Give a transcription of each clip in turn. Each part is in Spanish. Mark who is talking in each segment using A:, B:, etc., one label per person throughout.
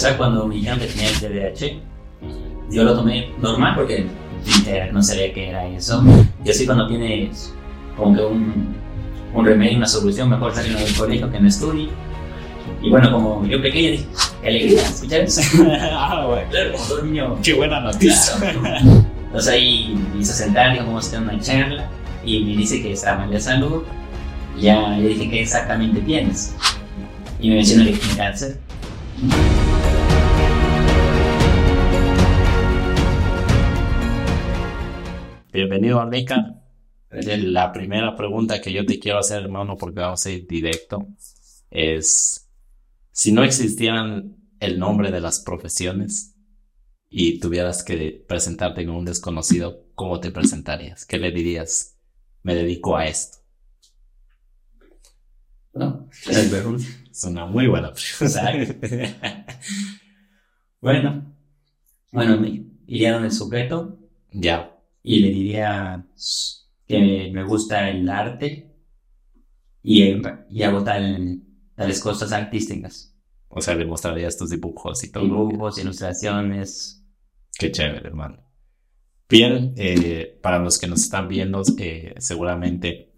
A: sea, cuando me dijeron que tenía el TDAH, yo lo tomé normal porque no sabía qué era eso. Yo sí cuando tienes como que un, un remedio, una solución, mejor salir del colegio que no estudie. Y bueno, como yo pequeño dije, qué alegría escuchar eso.
B: ah, bueno.
A: Claro, como todo niño.
B: Qué buena noticia.
A: Entonces ahí me hizo sentar, a hacer una charla y me dice que estaba mal de salud. Ya le dije, ¿qué exactamente tienes? Y me mencionó que tiene cáncer.
B: Bienvenido, Arnica. La primera pregunta que yo te quiero hacer, hermano, porque vamos a ir directo, es, si no existieran el nombre de las profesiones y tuvieras que presentarte con un desconocido, ¿cómo te presentarías? ¿Qué le dirías? Me dedico a esto.
A: ¿No?
B: Es una muy buena
A: pregunta. bueno, bueno, me iría donde el sujeto.
B: Ya.
A: Y le diría que me gusta el arte y, y hago tal, tales cosas artísticas.
B: O sea, le mostrarías tus dibujos y todo.
A: Dibujos, ilustraciones.
B: Qué chévere, hermano. Bien, eh, para los que nos están viendo, eh, seguramente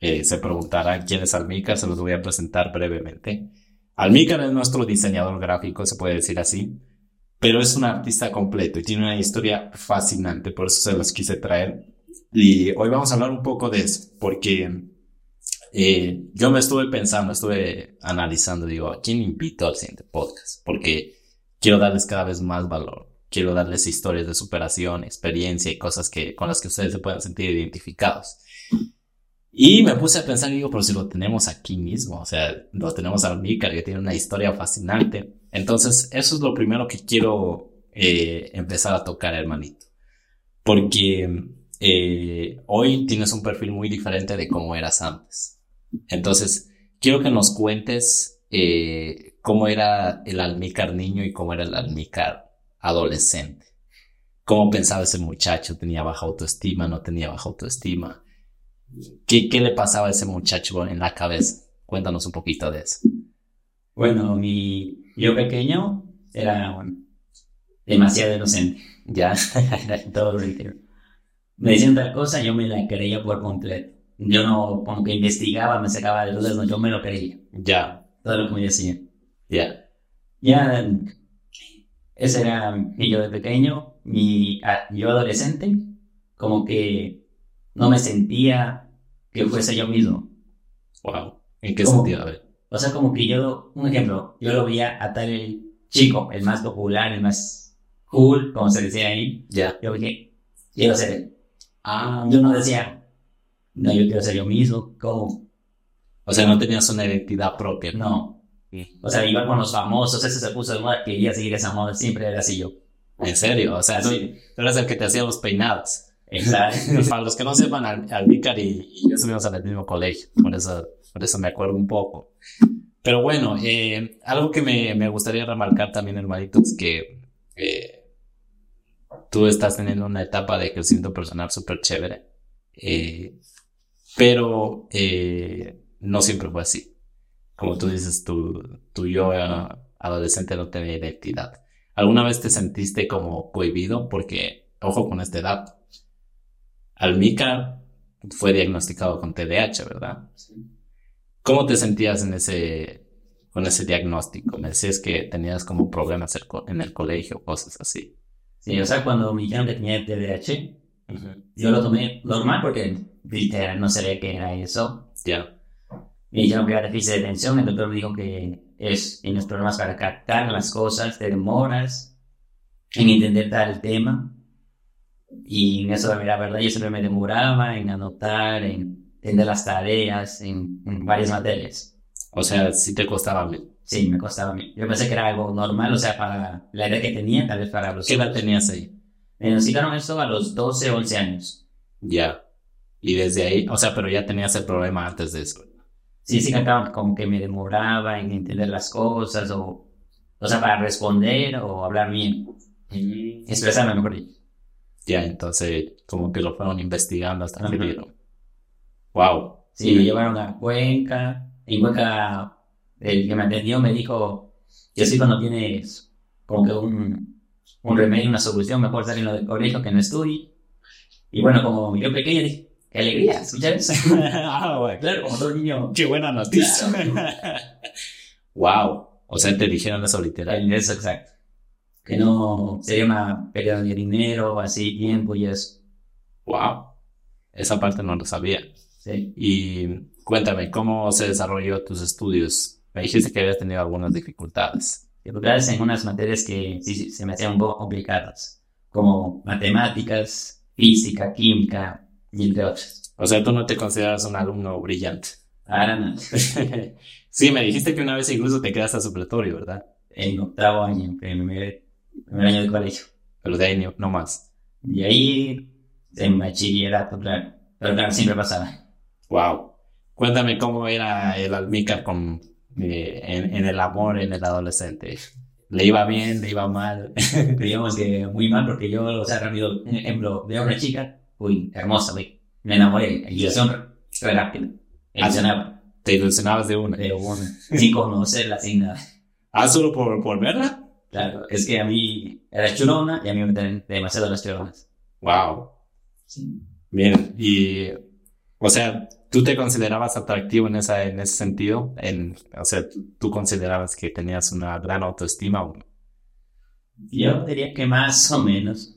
B: eh, se preguntarán quién es Almícar, se los voy a presentar brevemente. Almícar es nuestro diseñador gráfico, se puede decir así, pero es un artista completo y tiene una historia fascinante, por eso se los quise traer. Y hoy vamos a hablar un poco de eso, porque eh, yo me estuve pensando, estuve analizando, digo, ¿a quién invito al siguiente podcast? Porque quiero darles cada vez más valor, quiero darles historias de superación, experiencia y cosas que, con las que ustedes se puedan sentir identificados. Y me puse a pensar digo, pero si lo tenemos aquí mismo, o sea, lo tenemos a Mícar que tiene una historia fascinante. Entonces, eso es lo primero que quiero eh, empezar a tocar, hermanito. Porque eh, hoy tienes un perfil muy diferente de cómo eras antes. Entonces, quiero que nos cuentes eh, cómo era el almícar niño y cómo era el almícar adolescente. ¿Cómo pensaba ese muchacho? ¿Tenía baja autoestima? ¿No tenía baja autoestima? ¿Qué, ¿Qué le pasaba a ese muchacho en la cabeza? Cuéntanos un poquito de eso.
A: Bueno, mi yo pequeño era demasiado inocente. Ya, todo lo Me decían tal cosa, yo me la creía por completo. Yo no, como que investigaba, me sacaba de dudas, no, yo me lo creía.
B: Ya.
A: Todo lo que me decían.
B: Ya.
A: Ya, ese era mi yo de pequeño. Mi yo adolescente, como que no me sentía que fuese yo mismo.
B: Wow. ¿En qué sentido? A ver.
A: O sea, como que yo, un ejemplo, yo lo veía a tal chico, el más popular, el más cool, como se decía ahí.
B: Ya.
A: Yo dije, quiero ser él. Ah. Yo no decía, no, yo quiero ser yo mismo, ¿cómo?
B: O sea, no tenías una identidad propia.
A: No. O sea, iba con los famosos, ese se puso de moda, quería seguir esa moda, siempre era así yo.
B: ¿En serio? O sea, tú, tú eras el que te hacía los peinados. Para los que no sepan, Alvícar y, y yo estuvimos en el mismo colegio, por eso, por eso me acuerdo un poco. Pero bueno, eh, algo que me, me, gustaría remarcar también, hermanito, es que eh, tú estás teniendo una etapa de crecimiento personal súper chévere, eh, pero eh, no siempre fue así. Como tú dices, tu, tu yo adolescente no tenía identidad. ¿Alguna vez te sentiste como cohibido? Porque, ojo con esta edad, Almica fue diagnosticado con TDAH, ¿verdad? ¿Cómo te sentías en ese, con ese diagnóstico? Me decías que tenías como problemas en el colegio, cosas así.
A: Sí, o sea, cuando me dijeron que tenía TDAH, yo lo tomé normal porque no sabía qué era eso.
B: Ya.
A: Me dijeron que era déficit de atención, el doctor me dijo que es, tienes problemas para captar las cosas, te demoras en entender tal tema. Y en eso, la verdad, yo siempre me demoraba en anotar, en entender las tareas, en, varias materias.
B: O sea, sí te costaba
A: Sí, me costaba a Yo pensé que era algo normal, o sea, para la edad que tenía, tal vez para los...
B: ¿Qué edad tenías ahí?
A: Me diagnosticaron esto a los 12, 11 años.
B: Ya. Y desde ahí, o sea, pero ya tenías el problema antes de eso.
A: Sí, sí, como que me demoraba en entender las cosas, o, o sea, para responder o hablar bien. Mm. Expresarme mejor
B: ya, entonces como que lo fueron investigando hasta que vieron. Wow.
A: Sí, lo llevaron a Cuenca. En Cuenca, el que me atendió me dijo, yo sí cuando tienes como que un, un remedio, una solución, mejor salir del colegio que no estudie. Y bueno, como yo pequeño dije, qué alegría escuchar eso.
B: ah,
A: claro, como todo niño.
B: Qué buena noticia. wow. O sea, te dijeron eso literal.
A: Eso, exacto. Que no sería una pérdida de dinero, así, tiempo y eso.
B: Wow. Esa parte no lo sabía.
A: Sí.
B: Y cuéntame, ¿cómo se desarrolló tus estudios? Me dijiste que habías tenido algunas dificultades.
A: Dificultades en unas materias que sí, sí, se me hacían un poco complicadas, como matemáticas, física, química y entre otras.
B: O sea, tú no te consideras un alumno brillante.
A: Ahora no.
B: sí, me dijiste que una vez incluso te quedaste a supletorio, ¿verdad?
A: En octavo año, en primer, primer año de colegio.
B: Pero de ahí no, más.
A: Y ahí, en bachillerato, claro. Pero claro, siempre pasaba.
B: Wow. Cuéntame cómo era el almícar con, eh, en, en, el amor en el adolescente. ¿Le iba bien? ¿Le iba mal?
A: Digamos que muy mal porque yo, o sea, rápido, ejemplo, veo a una chica, uy, hermosa, uy, me enamoré, ilusión re rápido. Ilusionaba.
B: ¿Te ilusionabas de una?
A: De una. Sin conocerla, sin nada.
B: ¿Ah, solo por, por verla?
A: Claro, es que a mí era chulona y a mí me gustan demasiado las chulonas.
B: Wow.
A: Sí.
B: Bien, y, o sea, ¿tú te considerabas atractivo en, esa, en ese sentido? En, o sea, ¿tú considerabas que tenías una gran autoestima? o no?
A: Yo diría que más o menos.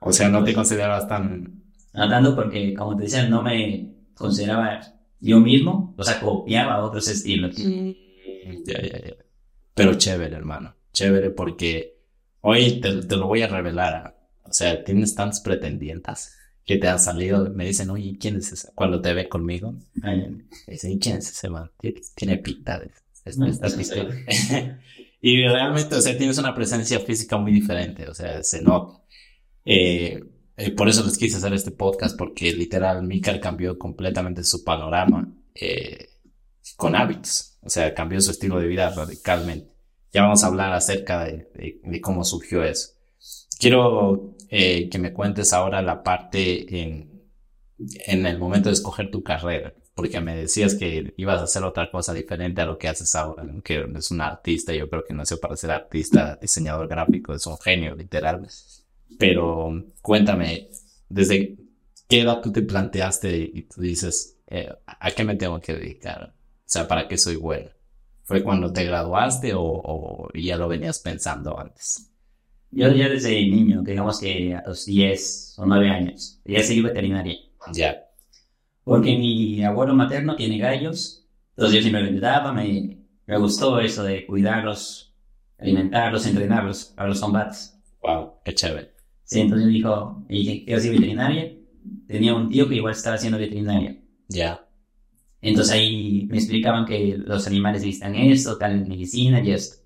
B: O sea, no te considerabas tan...
A: No tanto porque, como te decía, no me consideraba yo mismo, o sea, copiaba otros estilos.
B: Ya, ya, ya. Pero chévere, hermano. Chévere porque hoy te, te lo voy a revelar. O sea, tienes tantas pretendientes que te han salido. Me dicen, oye, ¿quién es ese? Cuando te ve conmigo. Me dicen, ¿quién es ese man? Tiene, pinta de y realmente, o sea, tienes una presencia física muy diferente. O sea, se nota. Eh, eh, por eso les quise hacer este podcast, porque literal, Mikal cambió completamente su panorama eh, con hábitos. O sea, cambió su estilo de vida radicalmente. Ya vamos a hablar acerca de, de, de cómo surgió eso. Quiero eh, que me cuentes ahora la parte en, en el momento de escoger tu carrera, porque me decías que ibas a hacer otra cosa diferente a lo que haces ahora, ¿no? que eres un artista, yo creo que nació para ser artista, diseñador gráfico, es un genio, literal. Pero cuéntame, ¿desde qué edad tú te planteaste y tú dices, eh, ¿a qué me tengo que dedicar? O sea, ¿para qué soy bueno? ¿Fue cuando te graduaste o, o ya lo venías pensando antes?
A: Yo ya desde niño, digamos que a los 10 o 9 años, ya seguí veterinaria.
B: Ya.
A: Porque mi abuelo materno tiene gallos, entonces yo siempre lo ayudaba, me, me gustó eso de cuidarlos, alimentarlos, entrenarlos para los combates.
B: Wow, qué chévere.
A: Sí, entonces dijo, y dije, quiero ser veterinaria. Tenía un tío que igual estaba haciendo veterinaria.
B: Ya.
A: Entonces ahí me explicaban que los animales necesitan esto, tal medicina y esto.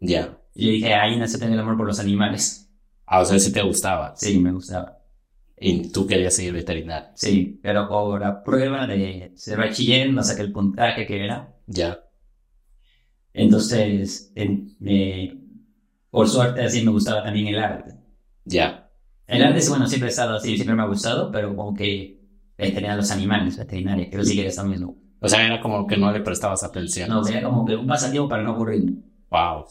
B: Ya.
A: Y yo dije, ahí nace tener el amor por los animales.
B: Ah, o sea, sí te gustaba.
A: Sí, me gustaba.
B: Y tú querías seguir veterinario.
A: Sí, pero por la prueba de ser bachiller no saqué el puntaje que era.
B: Ya.
A: Entonces, en, me, por suerte así me gustaba también el arte.
B: Ya.
A: El arte, bueno, siempre he estado así, siempre me ha gustado, pero como que veterinar los animales, veterinaria, pero sí que era eso mismo.
B: O sea, era como que no le prestabas atención.
A: No, era como que un pasatiempo para no aburrir.
B: Wow.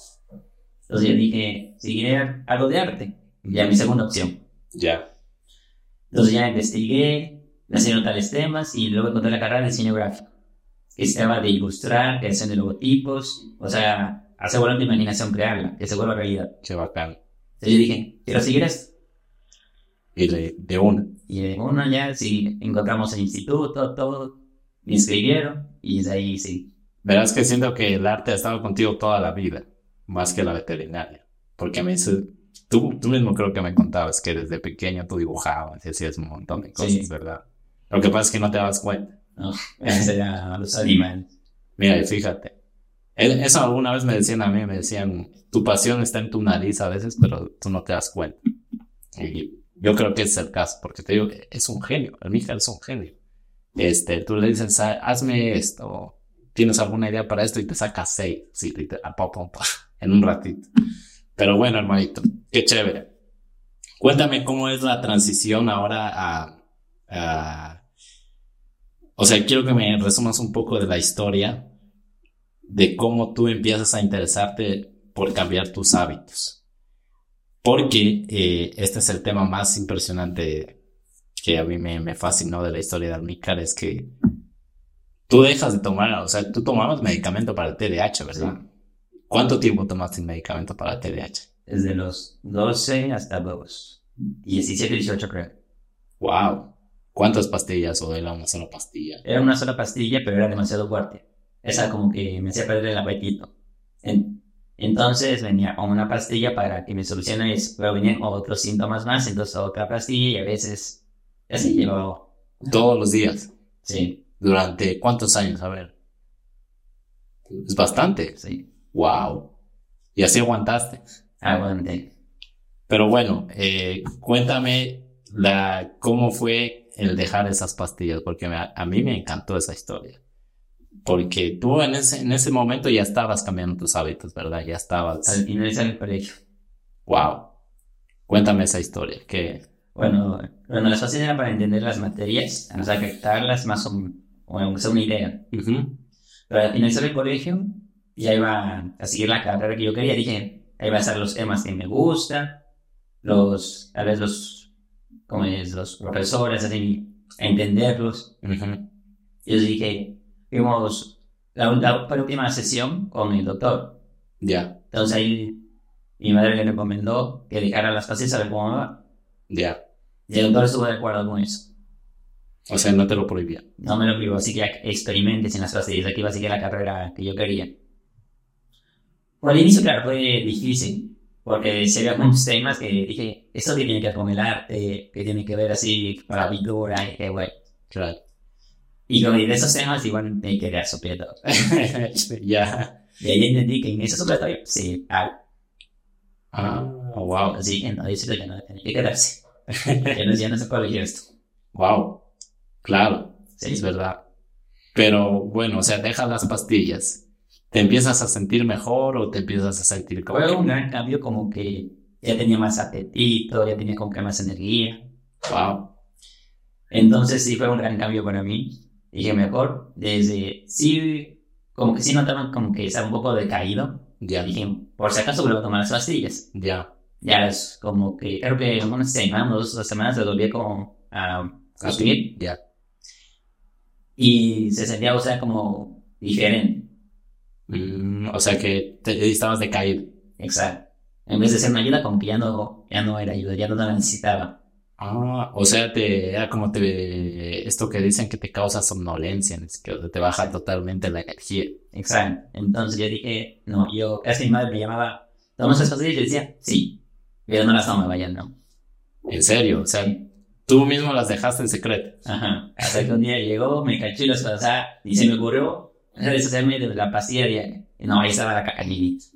A: Entonces yo dije, seguiré algo de arte. Ya mi segunda opción.
B: Ya.
A: Entonces ya investigué, nacieron tales temas y luego encontré la carrera de diseño gráfico. Que estaba de ilustrar, creación de logotipos, o sea, hacer volar imaginación, crearla, que se vuelva realidad.
B: Qué bacán.
A: Entonces yo dije, quiero seguir esto.
B: Y de, de una.
A: Y de una ya, sí, encontramos el instituto, todo, me inscribieron y de ahí sí.
B: Verás que siento que el arte ha estado contigo toda la vida, más que la veterinaria. Porque me dice, tú, tú mismo creo que me contabas que desde pequeño tú dibujabas y hacías un montón de cosas,
A: Sí.
B: ¿verdad? Lo que pasa es que no te das cuenta.
A: No, era los animales.
B: Mira, y fíjate. Eso alguna vez me decían a mí, me decían, tu pasión está en tu nariz a veces, pero tú no te das cuenta. Y yo creo que es el caso, porque te digo, es un genio, el Mija es un genio. Este, tú le dices, "Ah, hazme esto, tienes alguna idea para esto y te saca seis, sí, pa, en un ratito. Pero bueno, hermanito, qué chévere. Cuéntame cómo es la transición ahora a, a o sea, quiero que me resumas un poco de la historia de cómo tú empiezas a interesarte por cambiar tus hábitos. Porque eh, este es el tema más impresionante que a mí me, me fascinó de la historia de Almícar, es que tú dejas de tomar, o sea, tú tomabas medicamento para el TDAH, ¿verdad? ¿Cuánto tiempo tomaste medicamento para el TDAH?
A: Desde los 12 hasta los 17, 18 creo.
B: Wow. ¿Cuántas pastillas o era una sola pastilla?
A: Era una sola pastilla, pero era demasiado fuerte. Esa como que me hacía perder el apetito. Entonces venía con una pastilla para que me solucione eso, pero venían otros síntomas más, entonces otra pastilla y a veces así llevaba.
B: Todos los días.
A: Sí.
B: ¿Durante cuántos años? A ver. Es bastante.
A: Sí.
B: Wow. Y así aguantaste.
A: Aguanté.
B: Pero bueno, eh, cuéntame la, cómo fue el dejar esas pastillas, porque a mí me encantó esa historia. Porque tú en ese, en ese momento ya estabas cambiando tus hábitos, ¿verdad? Ya estabas.
A: Al finalizar el colegio.
B: Wow. Cuéntame esa historia. Que...
A: Bueno, bueno, las pastillas eran para entender las materias, o sea, afectarlas más o menos, o sea, una idea. Pero al finalizar el colegio, ya iba a seguir la carrera que yo quería. Dije, ahí va a estar los temas que me gustan, los, a veces los, como es, los profesores, así, a entenderlos. Y yo dije, fuimos la, última sesión con el doctor.
B: Ya.
A: Entonces ahí mi madre le recomendó que dejara las clases a ver cómo va.
B: Ya.
A: Y el doctor estuvo de acuerdo con eso.
B: O sea, no te lo prohibía.
A: No me lo prohibió, así que experimentes en las clases. Aquí iba a seguir la carrera que yo quería. Por el inicio, claro, fue difícil, porque se veían muchos temas que dije, esto tiene que ver con el arte, que tiene que ver así con la pintura, y que bueno.
B: Claro.
A: Y con de esos temas igual me quedé todo.
B: Ya.
A: Y ahí entendí que en esos supletorio sí,
B: ah. Ah, wow.
A: Así que no, dice que no tiene que quedarse. ya, no, ya no se puede elegir esto.
B: Wow. Claro. Sí, es verdad. Pero bueno, o sea, deja las pastillas. ¿Te empiezas a sentir mejor o te empiezas a sentir
A: como Fue un gran cambio como que ya tenía más apetito, ya tenía como que más energía.
B: Wow.
A: Entonces sí fue un gran cambio para mí. Dije mejor, desde sí, como que sí notaba como que estaba un poco decaído.
B: Ya.
A: Dije, por si acaso vuelvo a tomar las pastillas.
B: Ya.
A: Ya es como que, creo que una semana, dos, semanas se volví como a, a subir.
B: Ya.
A: Y se sentía, o sea, como diferente.
B: Mm, o sea que te, estabas decaído.
A: Exacto. En vez de ser una ayuda, como que ya no, ya no era ayuda, ya no la necesitaba.
B: Ah, o sea, te, era como te, esto que dicen que te causa somnolencia, que te baja totalmente la energía.
A: Exacto. Entonces yo dije, no, yo, casi mi madre me llamaba, ¿tomas esas pastillas? Y yo decía, sí, pero no las tomaba ya, no.
B: ¿En serio? O sea, tú mismo las dejaste en secreto.
A: Ajá. Hasta que un día llegó, me cachó y las pasaba y se me ocurrió deshacerme de la pastilla diaria. Y no, ahí estaba la caca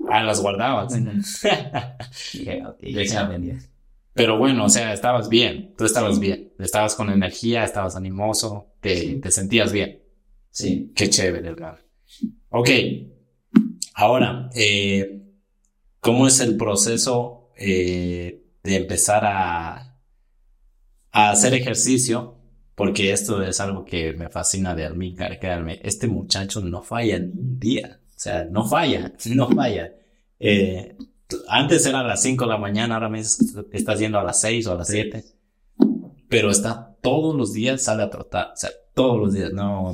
B: Ah, las guardabas.
A: Dije, ok, yo se.
B: Pero bueno, o sea, estabas bien, tú estabas bien, estabas con energía, estabas animoso, te, te sentías bien.
A: Sí.
B: Qué chévere, Edgar. Ok, ahora, eh, ¿cómo es el proceso eh, de empezar a, a hacer ejercicio porque esto es algo que me fascina de Almícar, créanme, este muchacho no falla ni un día, o sea, no falla, no falla. Eh, antes era a las 5 de la mañana, ahora me está yendo a las 6 o a las 7, pero está todos los días, sale a trotar, o sea, todos los días, no,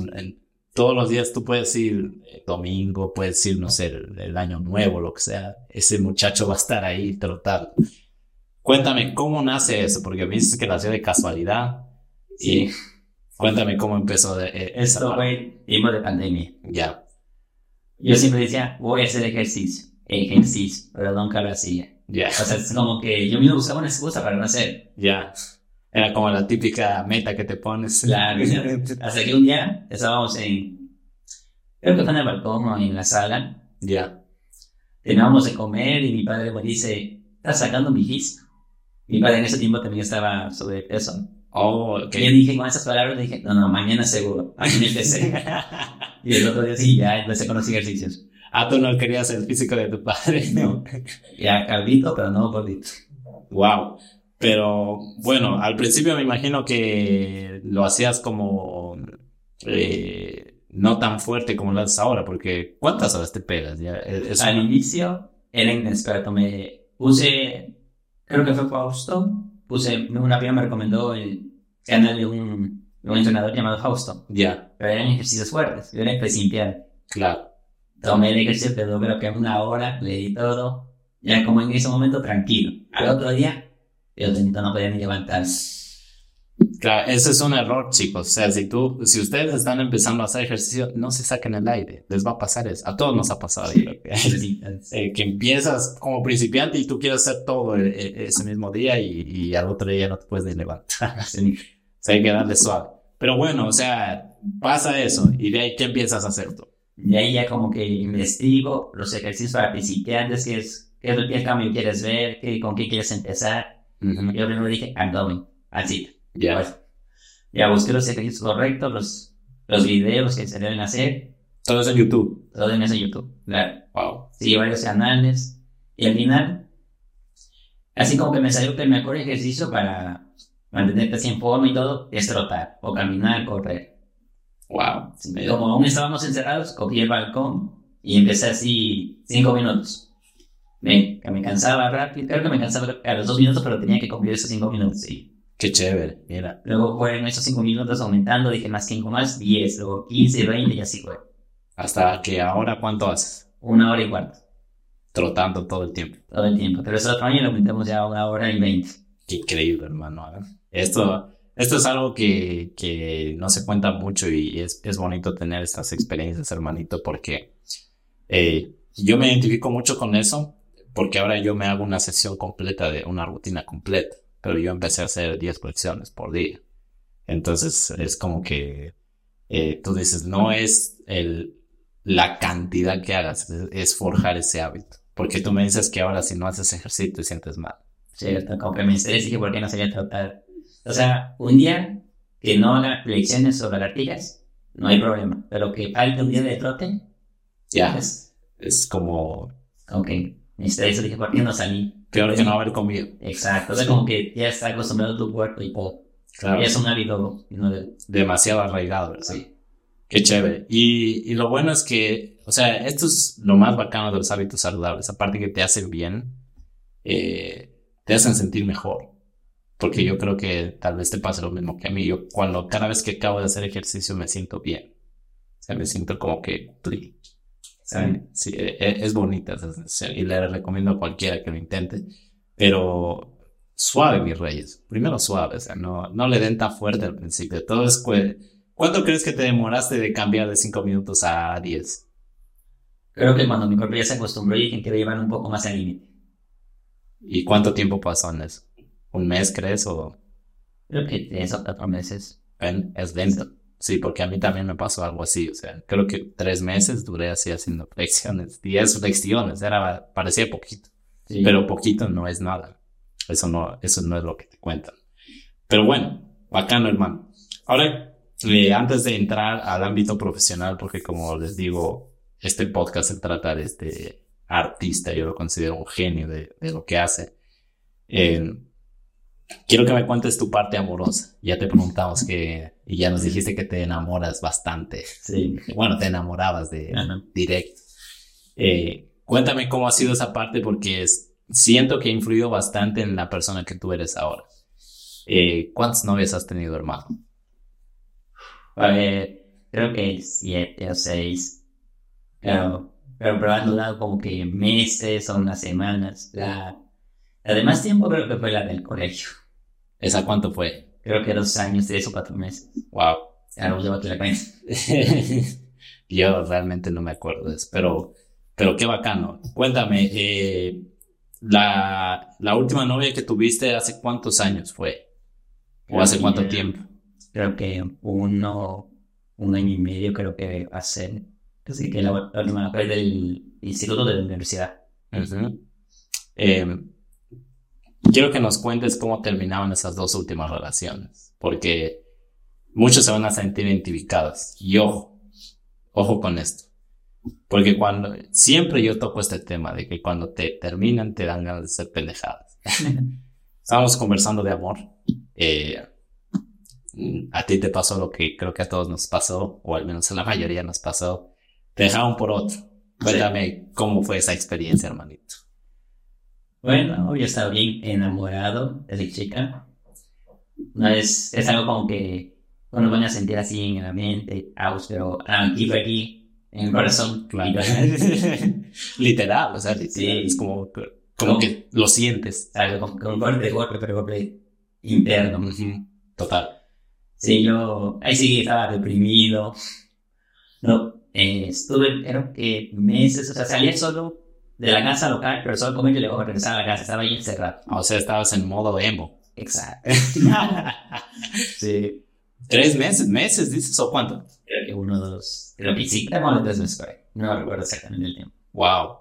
B: todos los días tú puedes ir eh, domingo, puedes ir, no sé, el, año nuevo, lo que sea, ese muchacho va a estar ahí trotando. Cuéntame, ¿cómo nace eso? Porque me dices que nació de casualidad. Y cuéntame cómo empezó de,
A: eh, Esto fue tiempo de pandemia.
B: Ya.
A: Yo siempre decía, voy a hacer ejercicio, ejercicio, pero nunca lo hacía.
B: Ya.
A: O sea, es como que yo mismo buscaba una excusa para no hacer.
B: Ya. Era como la típica meta que te pones.
A: Claro. hasta que un día estábamos en, creo que fue en el balcón o en la sala.
B: Ya.
A: Teníamos de comer y mi padre me dice, ¿estás sacando mi gis? Mi padre en ese tiempo también estaba sobre eso.
B: Oh,
A: que yo dije con esas palabras, dije, no, no, mañana seguro, mañana empecé. y el otro día sí, ya empecé con los ejercicios.
B: Ah, tú no querías el físico de tu padre,
A: ¿no? Ya calvito, pero no gordito.
B: Wow. Pero bueno, al principio me imagino que lo hacías como eh, no tan fuerte como lo haces ahora, porque ¿cuántas horas te pegas? Ya,
A: Al inicio era inexperto, me puse creo que fue Fausto, puse, una prima me recomendó el canal de un, un entrenador llamado Fausto,
B: Ya,
A: pero eran ejercicios fuertes, yo era principiante.
B: claro.
A: Tomé el ejercicio, pero creo que una hora, le di todo, ya como en ese momento tranquilo. Al otro día, yo no podía ni levantarse.
B: Claro, ese es un error, chicos. O sea, si tú, si ustedes están empezando a hacer ejercicio, no se saquen el aire. Les va a pasar eso. A todos nos ha pasado. yo creo que, eh, que empiezas como principiante y tú quieres hacer todo eh, eh, ese mismo día y, y al otro día no te puedes levantar. O sea, hay que darle suave. Pero bueno, o sea, pasa eso y de ahí, ¿qué empiezas a hacer tú?
A: Y ahí ya como que investigo los ejercicios para principiantes, qué es, qué es el qué cambio quieres ver, qué, con qué quieres empezar.
B: Ujú.
A: Yo primero dije abdomen, así.
B: Ya.
A: Pues, ya busqué los ejercicios correctos, los, los videos que se deben hacer,
B: Todo eso en YouTube.
A: todo en ese YouTube. Claro.
B: Wow.
A: Sí, varios canales. Y al final, así como que me salió que el mejor ejercicio para mantenerte así en forma y todo es trotar, o caminar, correr.
B: Wow.
A: Como aún estábamos encerrados, cogí el balcón y empecé así cinco minutos. Que me cansaba rápido, creo que me cansaba a los dos minutos, pero tenía que cumplir esos cinco minutos. Sí.
B: Qué chévere. Mira.
A: Luego fueron esos cinco minutos aumentando, dije más cinco más, diez, luego quince, veinte y así fue.
B: Hasta que ahora, ¿cuánto haces?
A: Una hora y cuarto,
B: Trotando todo el tiempo.
A: todo el tiempo. Pero ese otro año lo aumentamos ya a una hora y veinte.
B: Qué increíble, hermano. Esto, esto es algo que, que no se cuenta mucho y es, es bonito tener estas experiencias, hermanito, porque eh, yo me identifico mucho con eso, porque ahora yo me hago una sesión completa de una rutina completa, pero yo empecé a hacer 10 flexiones por día. Entonces es como que eh, tú dices, no es el, la cantidad que hagas, es, es forjar ese hábito. Porque tú me dices que ahora si no haces ejercicio te sientes mal.
A: ¿cierto? Como que me dije, ¿por qué no sería tratar? O sea, un día que no haga flexiones sobre latillas, no hay problema. Pero que falte un día de trote,
B: Ya,
A: pues,
B: es como
A: que me estresé, dije, ¿por qué no salí?
B: peor que no haber comido.
A: Exacto, o sea, como que ya está acostumbrado tu cuerpo y todo.
B: Claro,
A: Ya es un hábito. y no de-
B: demasiado arraigado, ¿verdad?
A: Sí.
B: Qué chévere. Y, y lo bueno es que, o sea, esto es lo más bacano de los hábitos saludables. Aparte que te hacen bien, eh, te hacen sentir mejor. Porque yo creo que tal vez te pase lo mismo que a mí. Yo cuando cada vez que acabo de hacer ejercicio me siento bien. O sea, me siento como que, ¿saben? Sí, e- e- es bonita esa sensación y le recomiendo a cualquiera que lo intente. Pero suave, mis reyes. Primero suave, o sea, no, no le den tan fuerte al principio. Todo es ¿Cuánto crees que te demoraste de cambiar de 5 minutos a 10?
A: Creo que cuando mi cuerpo ya se acostumbró y que llevar un poco más al límite.
B: ¿Y cuánto tiempo pasó en eso? ¿Un mes crees o
A: Creo que tres o cuatro meses.
B: ven, es lento? Sí, porque a mí también me pasó algo así, o sea, creo que tres meses duré así haciendo flexiones, 10 flexiones, era, parecía poquito.
A: Sí.
B: pero poquito no es nada. Eso no, eso no es lo que te cuentan. Pero bueno, bacano, hermano. Ahora, eh, antes de entrar al ámbito profesional, porque como les digo, este podcast se trata de este artista, yo lo considero un genio de, de lo que hace. Eh, quiero que me cuentes tu parte amorosa. Ya te preguntamos que, y ya nos dijiste que te enamoras bastante.
A: Sí.
B: Bueno, te enamorabas de
A: Ajá.
B: directo. Eh, cuéntame cómo ha sido esa parte porque es, siento que ha influido bastante en la persona que tú eres ahora. Eh, ¿Cuántas novias has tenido, hermano?
A: A ver, creo que siete o seis. Pero, pero, pero durado como que meses o unas semanas. La, la de más tiempo creo que fue la del colegio.
B: ¿Esa cuánto fue?
A: Creo que dos años, tres o cuatro meses.
B: Wow.
A: Ya no llevo la cuenta.
B: Yo realmente no me acuerdo de eso, pero, pero qué bacano. Cuéntame, eh, la, la última novia que tuviste, ¿hace cuántos años fue? ¿O hace cuánto
A: que-
B: tiempo?
A: Creo que uno, un año y medio creo que ser. Así que la, última fue del instituto de la universidad.
B: Ujú. Eh, quiero que nos cuentes cómo terminaban esas dos últimas relaciones, porque muchos se van a sentir identificados. Y ojo, ojo con esto. Porque cuando, siempre yo toco este tema de que cuando te terminan te dan ganas de ser pendejadas. Estábamos conversando de amor. Eh, a ti te pasó lo que creo que a todos nos pasó, o al menos a la mayoría nos pasó. Te dejaron por otro. Cuéntame cómo fue esa experiencia, hermanito.
A: Bueno, yo estaba bien enamorado de la chica. No es, es algo como que uno van a sentir así en la mente, pero aquí fue aquí, en el corazón.
B: Claro. Literal, o sea, sí. es como, como que lo sientes.
A: Algo como, un golpe golpe, pero golpe interno.
B: Total.
A: Sí, yo ahí sí estaba deprimido. No, eh, estuve, creo que meses, o sea, salía solo de la casa local, pero solo comer y luego regresar a la casa, estaba ahí encerrado.
B: O sea, estabas en modo emo.
A: Exacto.
B: sí. ¿Tres meses? ¿Meses dices o cuánto?
A: Creo que uno, dos. Creo que sí, tres meses No recuerdo exactamente el tiempo.
B: Wow.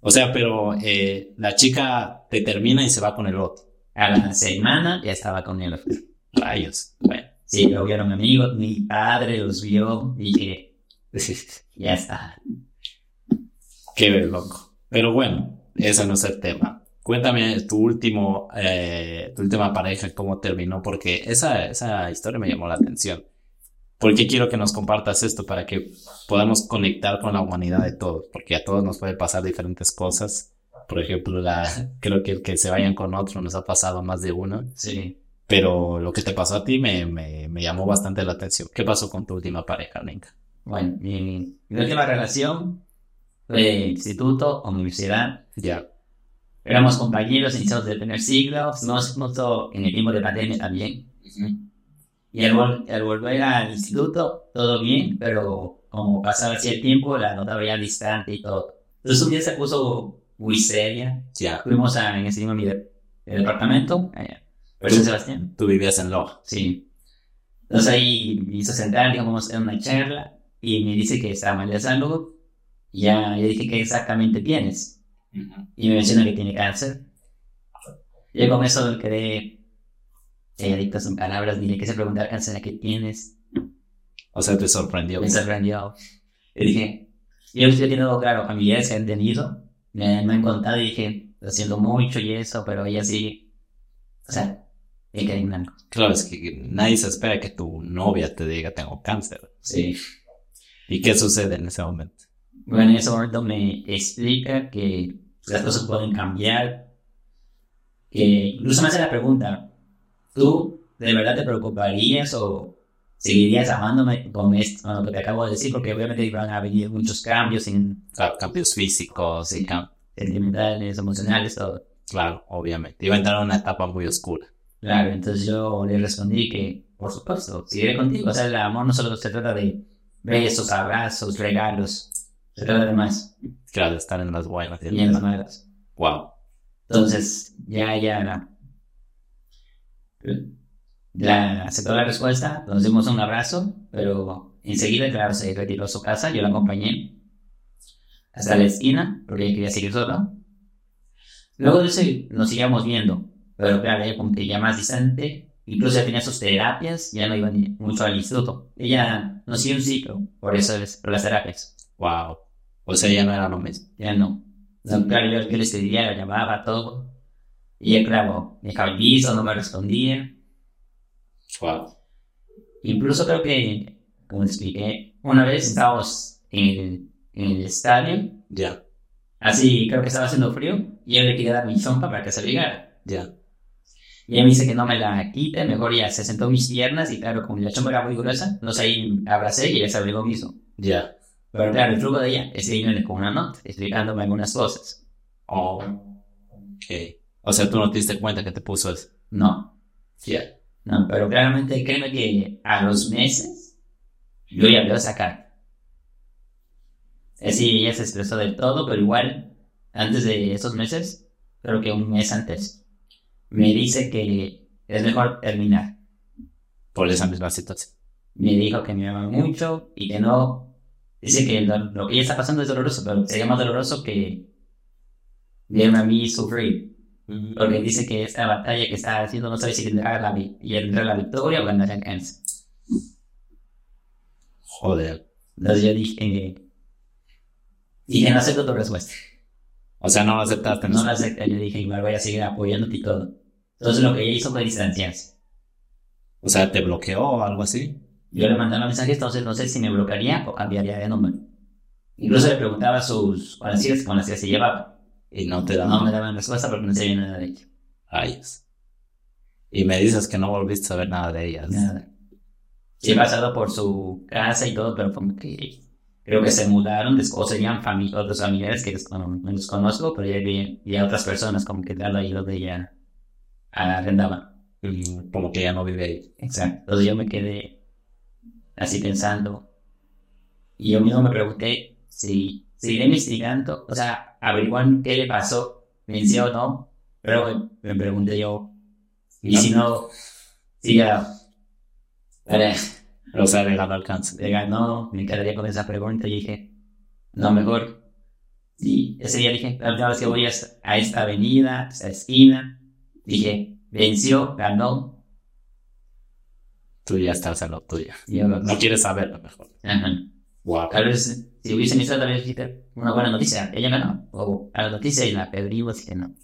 B: O sea, pero eh, la chica te termina y se va con el otro.
A: A la semana ya estaba con el otro.
B: Rayos.
A: Bueno, sí, lo vieron amigos, mi padre los vio y dije, ya está.
B: Qué loco. Pero bueno, ese no es el tema. Cuéntame tu último, eh, tu última pareja, cómo terminó, porque esa, esa historia me llamó la atención. Porque quiero que nos compartas esto para que podamos conectar con la humanidad de todos, porque a todos nos puede pasar diferentes cosas. Por ejemplo, la, creo que el que se vayan con otro nos ha pasado más de uno.
A: Sí.
B: Pero lo que te pasó a ti me, me, me llamó bastante la atención. ¿Qué pasó con tu última pareja, Ninka?
A: Bueno, mi, mi última relación fue instituto o universidad.
B: Ya.
A: Éramos compañeros, iniciamos de tener siglos, nos notó en el tiempo de pandemia también. Y al, volver al instituto, todo bien, pero como pasaba así el tiempo, la notaba ya distante y todo. Entonces un día se puso muy seria.
B: Ya.
A: Fuimos a, en ese mismo mi departamento, allá, San Sebastián.
B: Tú vivías en Loja.
A: Sí. Entonces ahí me hizo sentar, digamos, en una charla y me dice que estaba mal de salud. Y ya le dije, ¿qué exactamente tienes? Y me menciona que tiene cáncer. Yo con eso quedé eh, adicto a sus palabras, dije que se preguntaba cáncer, ¿qué tienes?
B: O sea, te sorprendió.
A: Me sorprendió. Y dije, yo estoy teniendo, claro, familiares que han tenido, me, me, han contado y dije, lo siento mucho y eso, pero ella sí, o sea, me quedé en blanco.
B: Claro, es que nadie se espera que tu novia te diga tengo cáncer.
A: Sí.
B: ¿Y qué sucede en ese momento?
A: Bueno, en ese momento me explica que las cosas pueden cambiar. Que incluso me hace la pregunta, ¿tú de verdad te preocuparías o seguirías amándome con esto, con lo que te acabo de decir? Porque obviamente van a venir muchos cambios, en,
B: cambios físicos, y
A: sentimentales, emocionales, todo.
B: Claro, obviamente. Iba a entrar en una etapa muy oscura.
A: Claro, entonces yo le respondí que, por supuesto, seguiré contigo. O sea, el amor no solo se trata de besos, abrazos, regalos. Se trata de más.
B: Claro, estar en las buenas
A: y en las malas.
B: Wow.
A: Entonces, ya, ya, la, la, aceptó la respuesta, nos dimos un abrazo, pero enseguida, claro, se retiró a su casa, yo la acompañé hasta la esquina, porque ella quería seguir sola. Luego de eso nos seguíamos viendo, pero claro, ella como que ya más distante, incluso ya tenía sus terapias, ya no iba mucho al instituto. Ella no siguió un ciclo, por eso es, por las terapias.
B: Wow. O sea, ya no era lo mismo.
A: Ya no. claro, yo, yo le escribía, la llamaba, todo. Y ella, claro, me piso, no me respondía.
B: Wow.
A: Incluso creo que, como expliqué, una vez estábamos en el, en el estadio.
B: Ya.
A: Así, creo que estaba haciendo frío. Y él le quería dar mi zompa para que se ligara.
B: Ya.
A: Y ella me dice que no me la quite, mejor ya se sentó mis piernas y claro, como la chompa era muy gruesa, no sé, ahí abracé y ella se abrigó mismo.
B: Ya.
A: Pero claro, el truco de ella es irme con una nota, explicándome algunas cosas.
B: Oh, ok. O sea, tú no te diste cuenta que te puso eso.
A: No.
B: Ya.
A: No, pero claramente créeme que a los meses yo ya veo esa carta. Es decir, ella se expresó del todo, pero igual, antes de esos meses, creo que un mes antes, me dice que es mejor terminar.
B: Por esa misma situación.
A: Me dijo que me ama mucho y que no Dice que lo, que ella está pasando es doloroso, pero sería más doloroso que verme a mí sufrir. Porque dice que esta batalla que está haciendo no sabe si tendrá la, y la victoria o ganar el cáncer.
B: Joder.
A: Entonces yo dije, dije, no acepto tu respuesta.
B: O sea, no aceptaste.
A: No lo acepté. Yo dije, igual voy a seguir apoyándote y todo. Entonces lo que ella hizo fue distanciarse.
B: O sea, ¿te bloqueó o algo así?
A: Yo le mandaba mensajes, entonces no sé si me bloquearía o cambiaría de nombre. Incluso le preguntaba sus, con las, con las que se llevaba.
B: Y no te.
A: No me daban respuesta porque no sabía nada de ella.
B: Rayos. Y me dices que no volviste a saber nada de ellas.
A: Nada. Sí, he pasado por su casa y todo, pero como que creo que se mudaron, después serían fami otros familiares que descono- no los conozco, pero ya vi ya otras personas como que tal ahí donde ella arrendaban.
B: Mm, Como que ya no vive ahí.
A: Exacto. Entonces yo me quedé así pensando. Y yo mismo me pregunté si seguiré investigando, o sea, averiguando qué le pasó, venció o no. Pero me pregunté yo, y si no, si ya,
B: O sea, le ganó
A: no, me quedaría con esa pregunta y dije, no, mejor. Y ese día dije, la última vez que voy a esta avenida, a esta esquina, dije, venció, ganó,
B: Tú ya estás en lo tuyo.
A: y yo,
B: No quieres saberlo mejor.
A: Ajá.
B: Wow.
A: Tal vez, si hubiesen visto, tal vez una buena noticia, ella ganó, o a la noticia y la perdimos, que no.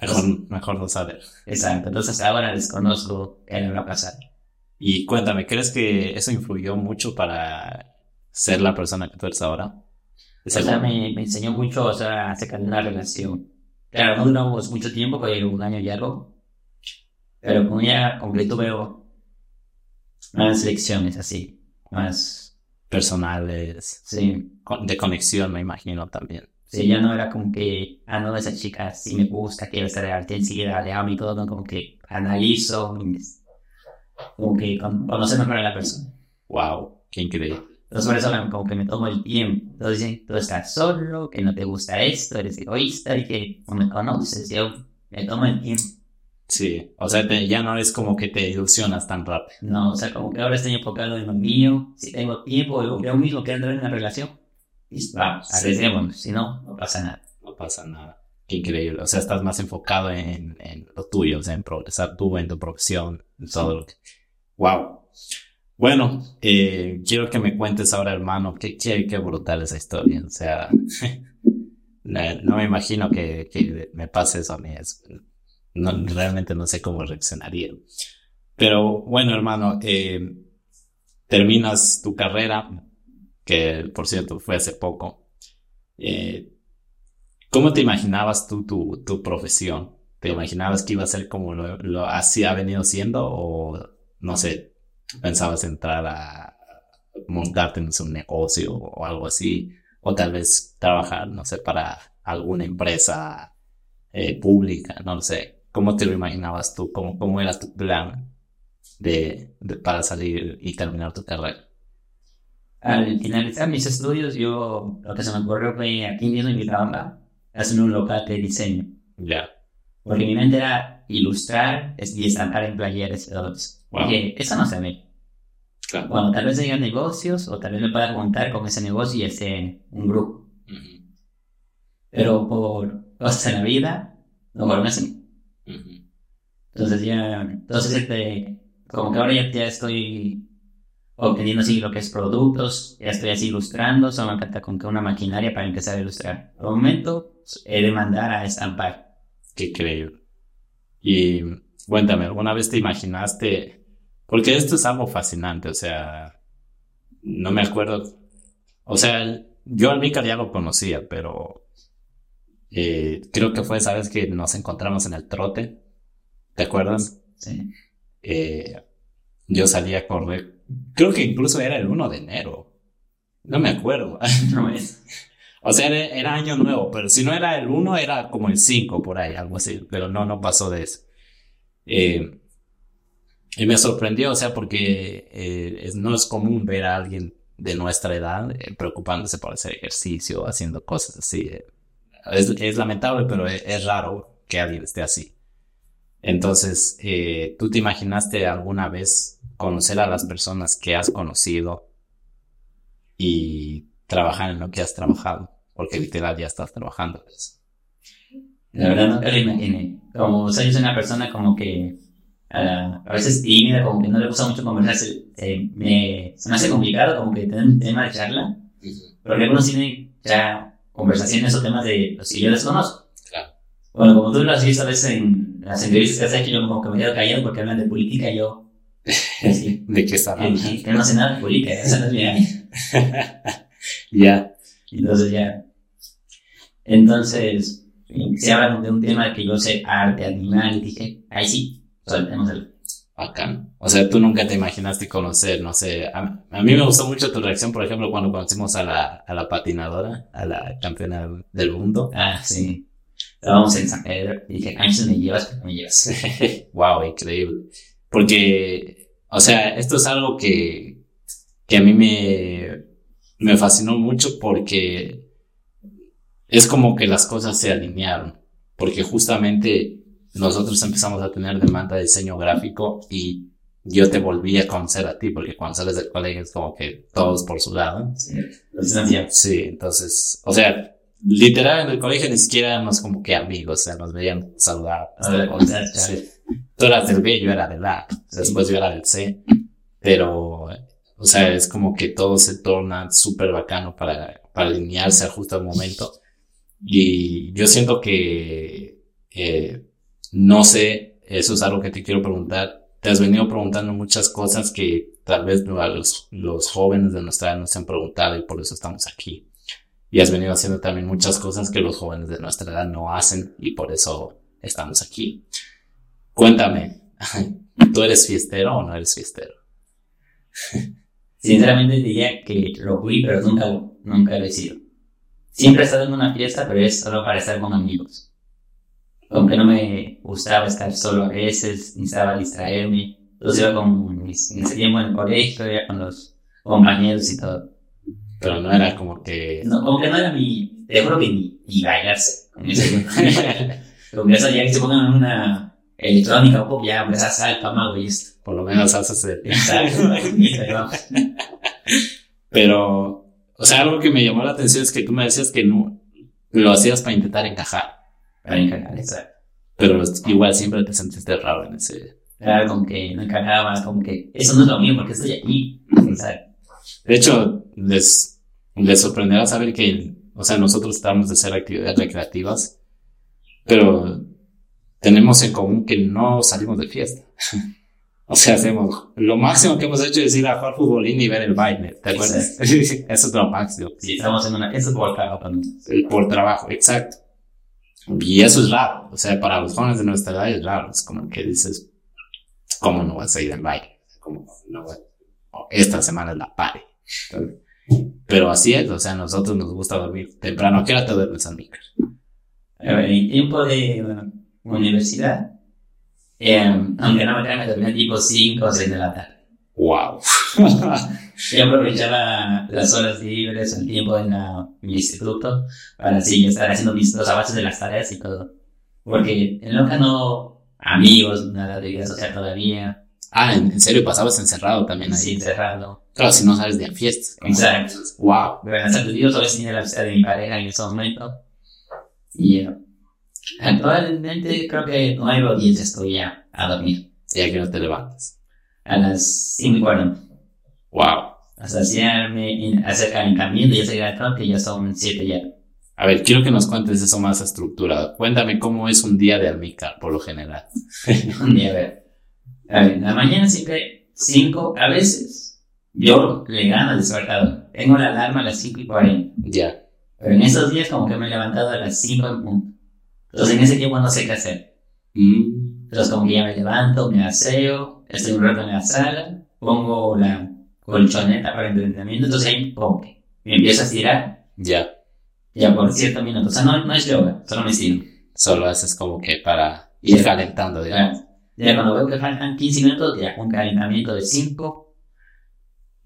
B: Mejor, mejor no saber.
A: Exacto, entonces ahora desconozco qué le va a pasar.
B: Y cuéntame, ¿crees que eso influyó mucho para ser la persona que tú eres ahora?
A: O sea, me, me enseñó mucho, o sea, acerca de una relación. Claro, no duramos mucho tiempo, que un año y algo. Pero con ella, como que tuve más lecciones así. Más,
B: personales,
A: sí.
B: de conexión, me imagino también.
A: Sí, ya no era como que, ah, no, esa chica sí me gusta, quiero estar arte enseguida, le amo y todo, no, como que analizo, como que con- conocer mejor a la persona.
B: Wow, qué increíble.
A: Entonces por eso como que me tomo el tiempo. Entonces dicen, tú estás solo, que no te gusta esto, eres egoísta y que no me conoces. Yo me tomo el tiempo.
B: Sí, o sea, te- ya no es como que te ilusionas tan rápido.
A: No, o sea, como que ahora estoy enfocado en lo mío. Si tengo tiempo, yo, yo mismo quiero entrar en una relación. Listo, vamos,
B: Sí.
A: arriesguémonos. Si no, no pasa nada.
B: No pasa nada. Qué increíble. O sea, estás más enfocado en, en lo tuyo, o sea, en progresar tú, en tu profesión, en todo lo que... Wow. Bueno, eh, quiero que me cuentes ahora, hermano, qué, qué, qué brutal esa historia. O sea, no, no me imagino que, que me pase eso a mí. Es- no, realmente no sé cómo reaccionaría. Pero bueno, hermano, eh, terminas tu carrera, que por cierto fue hace poco. Eh, ¿Cómo te imaginabas tú tu, tu profesión? ¿Te imaginabas que iba a ser como lo, así ha venido siendo? O no sé, pensabas entrar a montarte en un negocio o algo así? O tal vez trabajar, no sé, para alguna empresa eh, pública, no lo sé. ¿Cómo te lo imaginabas tú? ¿Cómo, cómo era tu plan de, de- para salir y terminar tu carrera?
A: Al finalizar mis estudios, yo lo que se me ocurrió fue aquí mismo en mi trabajo, hacer un local de diseño.
B: Ya.
A: Porque mi mente era ilustrar y estampar en playeres.
B: Wow.
A: Dije, eso no se ve.
B: Claro.
A: Bueno, tal vez haya negocios o tal vez me pueda montar con ese negocio y ese un grupo. Pero por cosas de la vida, no fueron así. Entonces ya, entonces este, como que ahora ya, estoy obteniendo así lo que es productos, ya estoy así ilustrando, solo me falta con que una maquinaria para empezar a ilustrar. El momento, he de mandar a estampar.
B: Qué increíble. Y cuéntame, ¿alguna vez te imaginaste? Porque esto es algo fascinante, o sea, no me acuerdo. O sea, yo al Mika ya lo conocía, pero eh, creo que fue, sabes, que nos encontramos en el trote. ¿Te acuerdas?
A: Sí.
B: Eh, yo salí a correr. Creo que incluso era el 1 de enero. No me acuerdo.
A: No es.
B: O sea, era, era año nuevo, pero si no era el 1, era como el 5 por ahí, algo así, pero no, no pasó de eso. Eh, y me sorprendió, o sea, porque eh, es- no es común ver a alguien de nuestra edad eh, preocupándose por hacer ejercicio, haciendo cosas así. Es, es lamentable, pero es, es raro que alguien esté así. Entonces, eh, ¿tú te imaginaste alguna vez conocer a las personas que has conocido y trabajar en lo que has trabajado? Porque literal ya estás trabajando.
A: La verdad nunca lo imaginé. Como, o sea, yo soy una persona como que ah, a veces tímida, como que no le gusta mucho conversar, se, se- me, se me hace complicado como que tener un tema de charla, pero que algunos tienen ya conversaciones o temas de los que yo desconozco.
B: Claro.
A: Bueno, como tú lo has visto a veces en las entrevistas que has hecho, yo como que me quedo callado porque hablan de política y yo, así,
B: ¿De qué estás
A: que,
B: hablando?
A: que no sé nada de política, esa no es mi área.
B: Ya.
A: Entonces ya. Entonces, se habla de un tema que yo sé arte animal y dije, ahí sí, soltemos el...
B: Bacán. O sea, tú nunca te imaginaste conocer, no sé. A, a, mí me gustó mucho tu reacción, por ejemplo, cuando conocimos a la, a la patinadora, a la campeona del mundo.
A: Ah, sí. Estábamos en San Pedro y dije, Ángel, me llevas, me llevas.
B: wow, increíble. Porque, o sea, esto es algo que, que a mí me, me fascinó mucho porque es como que las cosas se alinearon. Porque justamente nosotros empezamos a tener demanda de diseño gráfico y yo te volví a conocer a ti, porque cuando sales del colegio es como que todos por su lado. Sí, sí entonces, o sea, literal en el colegio ni siquiera éramos como que amigos, o sea, nos veían saludar. Tú eras del B, yo era del A, después yo era del C, pero, o sea, es como que todo se torna súper bacano para, para alinearse justo al momento. Y yo siento que, eh, no sé, eso es algo que te quiero preguntar. Te has venido preguntando muchas cosas que tal vez los, los jóvenes de nuestra edad no se han preguntado y por eso estamos aquí. Y has venido haciendo también muchas cosas que los jóvenes de nuestra edad no hacen y por eso estamos aquí. Cuéntame, ¿tú eres fiestero o no eres fiestero?
A: Sinceramente diría que lo fui, pero nunca, nunca lo he sido. Siempre he estado en una fiesta, pero es solo para estar con amigos aunque no me gustaba estar solo a veces, necesitaba distraerme. Entonces iba con mis, en ese tiempo en el colegio, iba con los compañeros y todo.
B: Pero no era como que...
A: No, como que no era mi... Te juro que ni, ni bailarse. Ese tiempo. como que eso ya que se pongan en una electrónica un poco, ya empezar a saltar mago y esto.
B: Por lo menos haces el... Pero, o sea, algo que me llamó la atención es que tú me decías que no lo hacías para intentar encajar. Pero igual siempre te sentiste raro en ese.
A: Claro, como que no encajaba, como que eso no es lo mío porque estoy aquí.
B: De hecho, les, les sorprenderá saber que, o sea, nosotros estamos de hacer actividades recreativas, pero tenemos en común que no salimos de fiesta. O sea, hacemos, lo máximo que hemos hecho es ir a jugar futbolín y ver el baile, ¿te acuerdas? Eso es lo máximo.
A: Sí, estamos en una, eso es por trabajo también.
B: Por trabajo, exacto. Y eso es raro, o sea, para los jóvenes de nuestra edad es raro, es como que dices, ¿cómo no vas a ir al baile? Como, no, esta semana es la pare. Pero así es, o sea, a nosotros nos gusta dormir temprano. ¿A qué hora te duermes, Amícar?
A: En tiempo de universidad, eh, aunque no me tenga que dormir tipo 5 o 6 de la tarde.
B: ¡Wow!
A: Yo aprovechaba las horas libres, el tiempo en, la, mi instituto, para así estar haciendo mis, los avances de las tareas y todo. Porque en Loca no, amigos, nada de vida social todavía.
B: Ah, ¿en, serio pasabas encerrado también ahí?
A: Sí, encerrado.
B: Claro, si no sabes de fiestas.
A: Exacto.
B: Wow.
A: En Santo Dios solo tenía la visita de mi pareja en ese momento. Y uh, actualmente creo que 9 o 10 estoy ya a dormir.
B: ¿Y a qué no te levantas?
A: A las 5 y 40.
B: Wow.
A: Hasta hacerme, hacer calentamiento y hacer el que ya son 7 ya.
B: A ver, quiero que nos cuentes eso más estructurado. Cuéntame cómo es un día de Almicar, por lo general.
A: un día, a ver. A ver, la mañana siempre 5, a veces yo le gano al despertador. Tengo la alarma a las 5 y 40.
B: Ya.
A: Pero en esos días como que me he levantado a las 5 en punto. Entonces en ese tiempo no sé qué hacer. Mm. Entonces como que ya me levanto, me aseo, estoy un rato en la sala, pongo la colchoneta para entrenamiento, entonces ahí que me empiezo a estirar.
B: Ya.
A: Ya por ciertos minutos. O sea, no, no es yoga, solo me estiro.
B: Solo haces como que para ir calentando, digamos.
A: Ya cuando veo que faltan 15 minutos, ya un calentamiento de 5.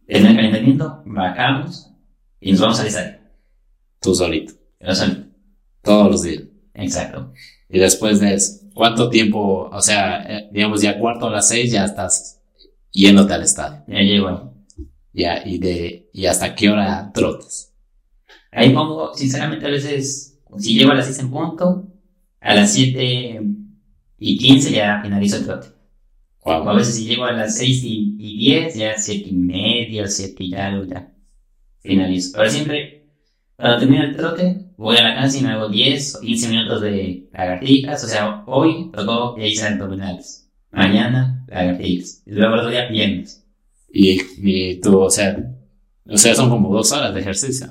A: En el calentamiento, bajamos y nos vamos a alisar.
B: Tú solito.
A: Yo solito.
B: Todos los días.
A: Exacto.
B: Y después de eso, ¿cuánto tiempo? O sea, eh, digamos ya cuarto a las seis ya estás yéndote al estadio.
A: Ya llego.
B: Ya, y de, y hasta qué hora trotas.
A: Ahí pongo, sinceramente, a veces, si llego a las 6 en punto, a las 7 y 15 ya finalizo el trote. O a veces si llego a las 6 y, 10, ya 7 y media, 7 y algo, ya finalizo. Pero siempre, cuando termino el trote, voy a la casa y me hago 10 o 15 minutos de lagartijas. O sea, hoy tocó ya hice abdominales. Mañana, lagartijas. Y luego otro día, piernas.
B: Y, y tú, o sea, o sea, son como dos horas de ejercicio,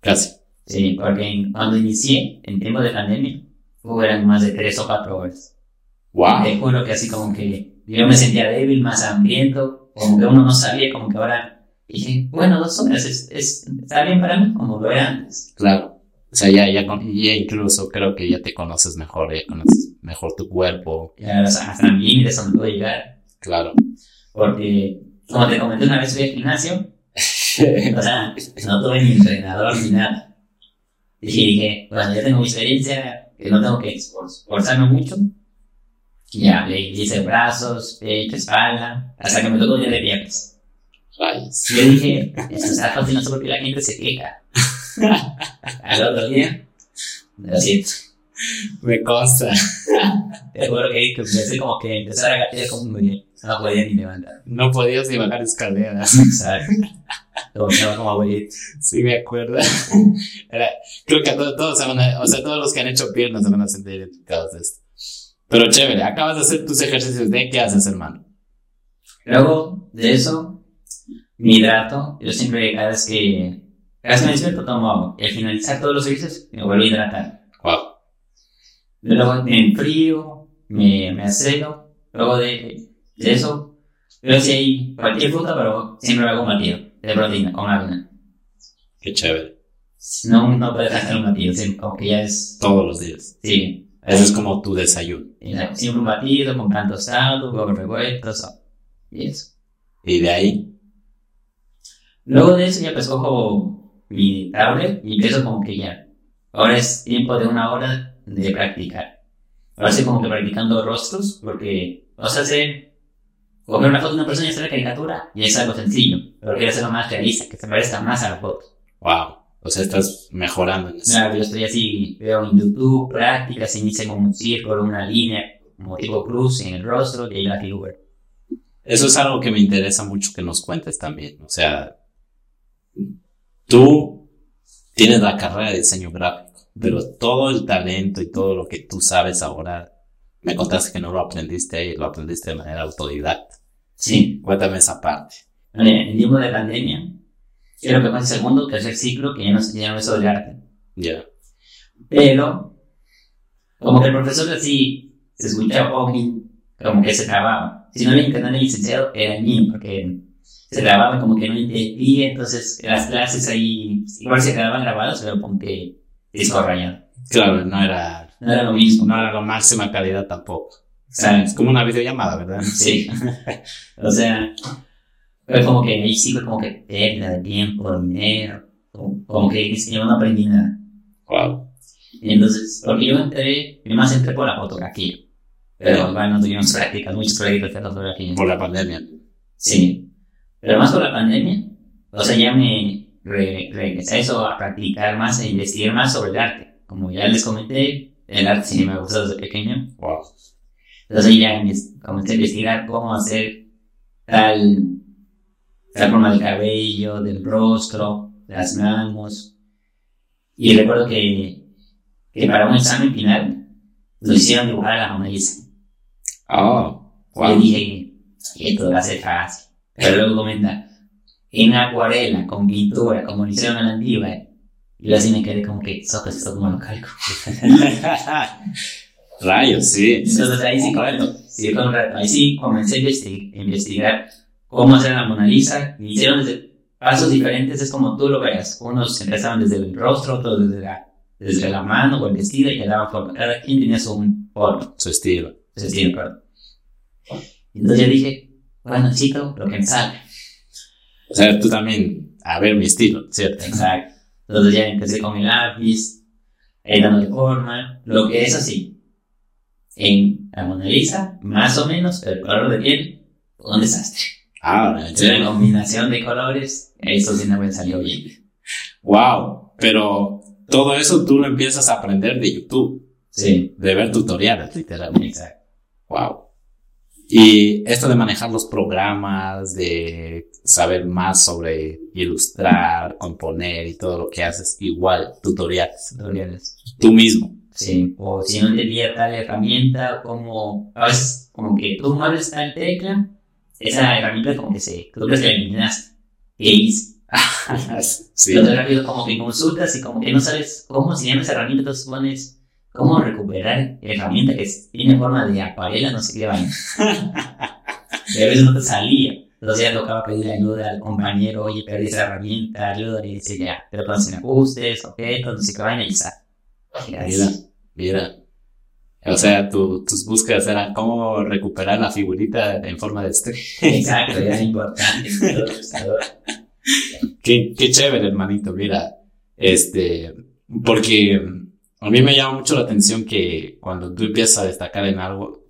B: casi.
A: Sí, porque cuando inicié, en tiempo de pandemia, fueran más de tres o cuatro horas.
B: Wow.
A: Te juro que así como que yo me sentía débil, más hambriento, como que uno no sabía, como que ahora dije, bueno, dos horas es, es, está bien para mí, como lo era antes.
B: Claro. O sea, ya, ya, con- ya incluso creo que ya te conoces mejor, ya conoces mejor tu cuerpo.
A: Ya, o sea, hasta mi límites donde puedo llegar.
B: Claro.
A: Porque, como te comenté una vez, fui al gimnasio, o sea, no tuve ni entrenador ni nada. Y dije, bueno, ya tengo mi experiencia, que no tengo que esfor- esforzarme mucho. Y ya, le hice brazos, pecho, espalda, hasta que me tocó un día de piernas.
B: Rayos.
A: Y yo dije, esto está fácil, no sé por qué la gente se queja. Al otro día, lo siento.
B: Me consta.
A: Te juro que empecé como que empezar a gatear como un. No podía ni levantar.
B: No podías ni bajar escaleras.
A: Que estaba como abuelito.
B: Sí, me acuerdo. Era, creo que a todos, todos o sea, todos los que han hecho piernas se van a sentir identificados de esto. Pero chévere, acabas de hacer tus ejercicios de qué haces, hermano.
A: Luego de eso, me hidrato. Yo siempre, cada vez que, cada vez que me despierto, tomo agua. Y al finalizar todos los servicios, me vuelvo a hidratar.
B: Wow.
A: Luego me enfrío, me, me aseo. Luego de, de eso, veo si hay cualquier fruta, pero siempre me hago un batido de proteína con avena.
B: Qué chévere.
A: No, no puedo dejar un batido, siempre, aunque ya es,
B: Todos los días.
A: sí.
B: Ese es como tu desayuno.
A: Y la- Siempre un batido con pan tostado, huevos revueltos, y eso.
B: Y de ahí,
A: Luego de eso ya pues cojo mi tablet y empiezo como que ya. Ahora es tiempo de una hora de practicar. Ahora estoy como que practicando rostros porque, o sea, hacer, coger una foto de una persona y hacer la caricatura y es algo sencillo. Pero quiero hacerlo más realista, que se parezca más a la foto.
B: wow. O sea, estás mejorando en.
A: Claro, yo estoy así, veo en YouTube prácticas, inicia como un círculo, una línea, como tipo cruz en el rostro y ahí la figura.
B: Eso es algo que me interesa mucho que nos cuentes también. O sea, tú tienes la carrera de diseño gráfico, pero todo el talento y todo lo que tú sabes ahora, me contaste que no lo aprendiste ahí, lo aprendiste de manera autodidacta.
A: Sí,
B: Cuéntame esa parte.
A: en el tiempo de pandemia, creo que fue el segundo, tercer ciclo que ya no, ya no es sobre arte.
B: Ya.
A: Pero, como que el profesor así se escuchaba como que se trababa. Si no era internado y licenciado, era el mío, porque se trababa y como que no entendía, entonces las clases ahí igual se quedaban grabadas, pero como que disco rayado.
B: Claro, no era,
A: No era lo mismo.
B: no era la máxima calidad tampoco.
A: ¿sabes?
B: Es como una videollamada, ¿verdad?
A: Sí. o sea, fue como que ahí sí fue como que pérdida de tiempo, dinero, como, como que yo no aprendí nada.
B: Wow.
A: Y entonces, porque yo entré, yo más entré por la fotografía. Pero bueno, no tuvimos prácticas, muchas prácticas de fotografía.
B: Por la pandemia.
A: Sí. Pero más por la pandemia, o sea, ya me re- regresé a eso, a practicar más, a investigar más sobre el arte. Como ya les comenté, el arte sí me gustó desde pequeño.
B: Wow.
A: Entonces ya comencé a investigar cómo hacer tal, tal forma del cabello, del rostro, de las manos. Y recuerdo que, que para un examen final nos hicieron dibujar a la Mona Lisa.
B: Oh,
A: Y
B: wow.
A: dije, esto va a ser fácil. Pero luego comenta, en acuarela, con pintura, como lo hicieron a la antigua. Y yo así me quedé como que, sopa, esto como lo calco.
B: Rayos, sí.
A: Entonces ahí sí, correcto. Sí. Ahí sí comencé a investigar cómo hacer la Mona Lisa. Hicieron desde pasos diferentes, es como tú lo veas. Unos empezaban desde el rostro, otros desde la, desde la mano o el vestido y le daban forma. Cada quien tenía su forma,
B: Su estilo.
A: su estilo, perdón. Entonces yo dije, bueno, chico, lo que me sale.
B: O sea, tú también, a ver mi estilo, ¿cierto?
A: Exacto. Entonces ya empecé con el lápiz, ahí dándole forma. Lo que es así. En la Mona Lisa, más o menos, el color de piel, un desastre.
B: Ah,
A: La combinación de colores, eso sí no me salió bien.
B: Wow. Pero todo eso tú lo empiezas a aprender de YouTube,
A: Sí,
B: de ver tutoriales.
A: literalmente.
B: Wow. Y esto de manejar los programas, de saber más sobre ilustrar, componer y todo lo que haces, igual, tutoriales.
A: Tutoriales.
B: Tú mismo.
A: Sí, o si no entendía tal herramienta, como a veces como que tú mueves tal tecla, esa herramienta como que se, tú crees que. ¿Qué hice?
B: sí.
A: Entonces rápido como que consultas y como que no sabes cómo se llama esa herramienta, entonces pones cómo recuperar herramienta que tiene forma de acuarela, no sé qué vaina. y a veces no te salía. Entonces ya tocaba pedir ayuda al compañero, oye, perdí esa herramienta, ayuda, y dice, ya, te lo pones en ajustes, ok, entonces que vaina y está.
B: Mira, mira. O sea, tus búsquedas eran cómo recuperar la figurita en forma de este.
A: Exacto, era importante.
B: qué, qué chévere, hermanito, mira. Este, porque a mí me llama mucho la atención que cuando tú empiezas a destacar en algo,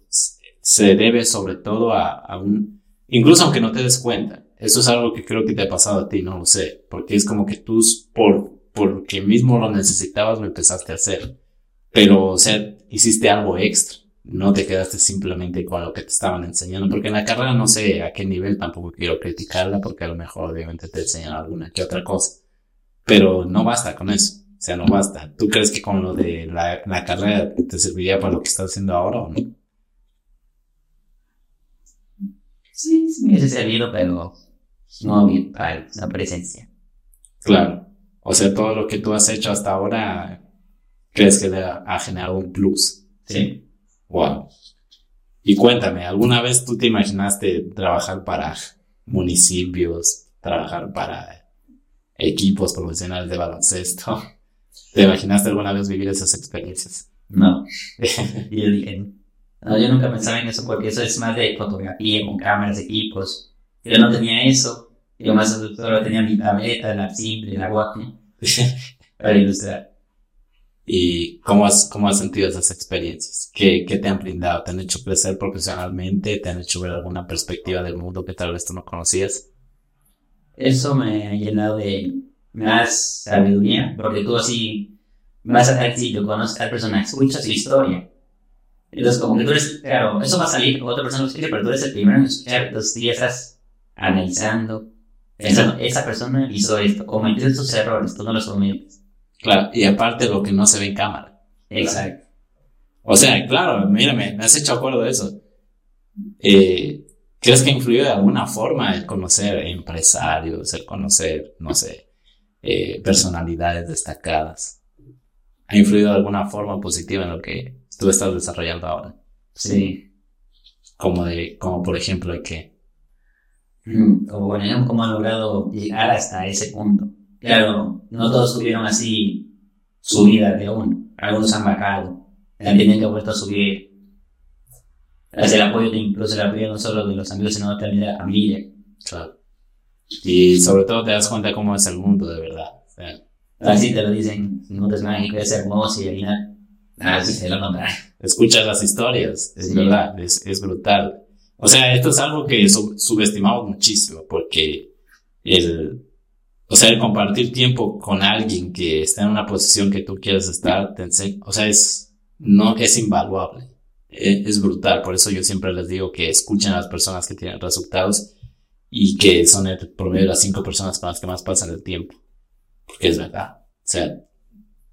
B: se debe sobre todo a, un, incluso aunque no te des cuenta, eso es algo que creo que te ha pasado a ti, no lo sé, porque es como que tú por, porque mismo lo necesitabas lo empezaste a hacer, pero o sea, hiciste algo extra, no te quedaste simplemente con lo que te estaban enseñando, porque en la carrera no sé a qué nivel tampoco quiero criticarla, porque a lo mejor obviamente te enseñan alguna que otra cosa, pero no basta con eso. O sea, no basta. ¿Tú crees que con lo de la, la carrera te serviría para lo que estás haciendo ahora o no?
A: Sí, sí me hubiese servido, pero no bien para la presencia.
B: Claro. O sea, todo lo que tú has hecho hasta ahora, ¿crees que le ha generado un plus?
A: Sí.
B: Wow. Y cuéntame, ¿alguna vez tú te imaginaste trabajar para municipios, trabajar para equipos profesionales de baloncesto? ¿Te imaginaste alguna vez vivir esas experiencias?
A: No. y yo dije, no, yo nunca pensaba en eso porque eso es más de fotografía con cámaras, equipos. Yo no tenía eso. Yo más solo tenía mi tableta, la simple, la Wacom para ilustrar.
B: ¿Y cómo has, cómo has sentido esas experiencias? ¿Qué, ¿Qué te han brindado? ¿Te han hecho crecer profesionalmente? ¿Te han hecho ver alguna perspectiva del mundo que tal vez tú no conocías?
A: Eso me ha llenado de más sabiduría, porque tú así vas a si conoces al personaje, escuchas su historia. Entonces, como que tú eres, claro, eso va a salir, otra persona lo escucha, pero tú eres el primero en escuchar, entonces tú ya estás analizando, pensando, esa persona hizo esto, cometió estos errores, tú no los cometes.
B: Claro, y aparte lo que no se ve en cámara.
A: Exacto.
B: O sea, claro, mírame, me has hecho acuerdo de eso. Eh, ¿Crees que influyó de alguna forma el conocer empresarios, el conocer, no sé, eh, personalidades destacadas. ¿Ha influido de alguna forma positiva en lo que tú estás desarrollando ahora?
A: Sí.
B: Como de, como por ejemplo, de qué?
A: Mm, como bueno, cómo han logrado llegar hasta ese punto. Claro, no todos tuvieron así subida de uno. Algunos han bajado. También que vuelto a subir. Gracias el apoyo de incluso el apoyo no solo de los amigos, sino también de la familia.
B: Claro. Y sobre todo te das cuenta cómo es el mundo de verdad.
A: Así te lo dicen, no te mágico, es hermoso y al final, así se lo
B: Escuchas las historias, es verdad, es, es, brutal. O sea, esto es algo que subestimamos muchísimo porque el, o sea, el compartir tiempo con alguien que está en una posición que tú quieres estar, te o sea, es, no, es invaluable. Es, es brutal. Por eso yo siempre les digo que escuchen a las personas que tienen resultados y que son el promedio de las cinco personas con las que más pasan el tiempo. Porque es verdad. O sea,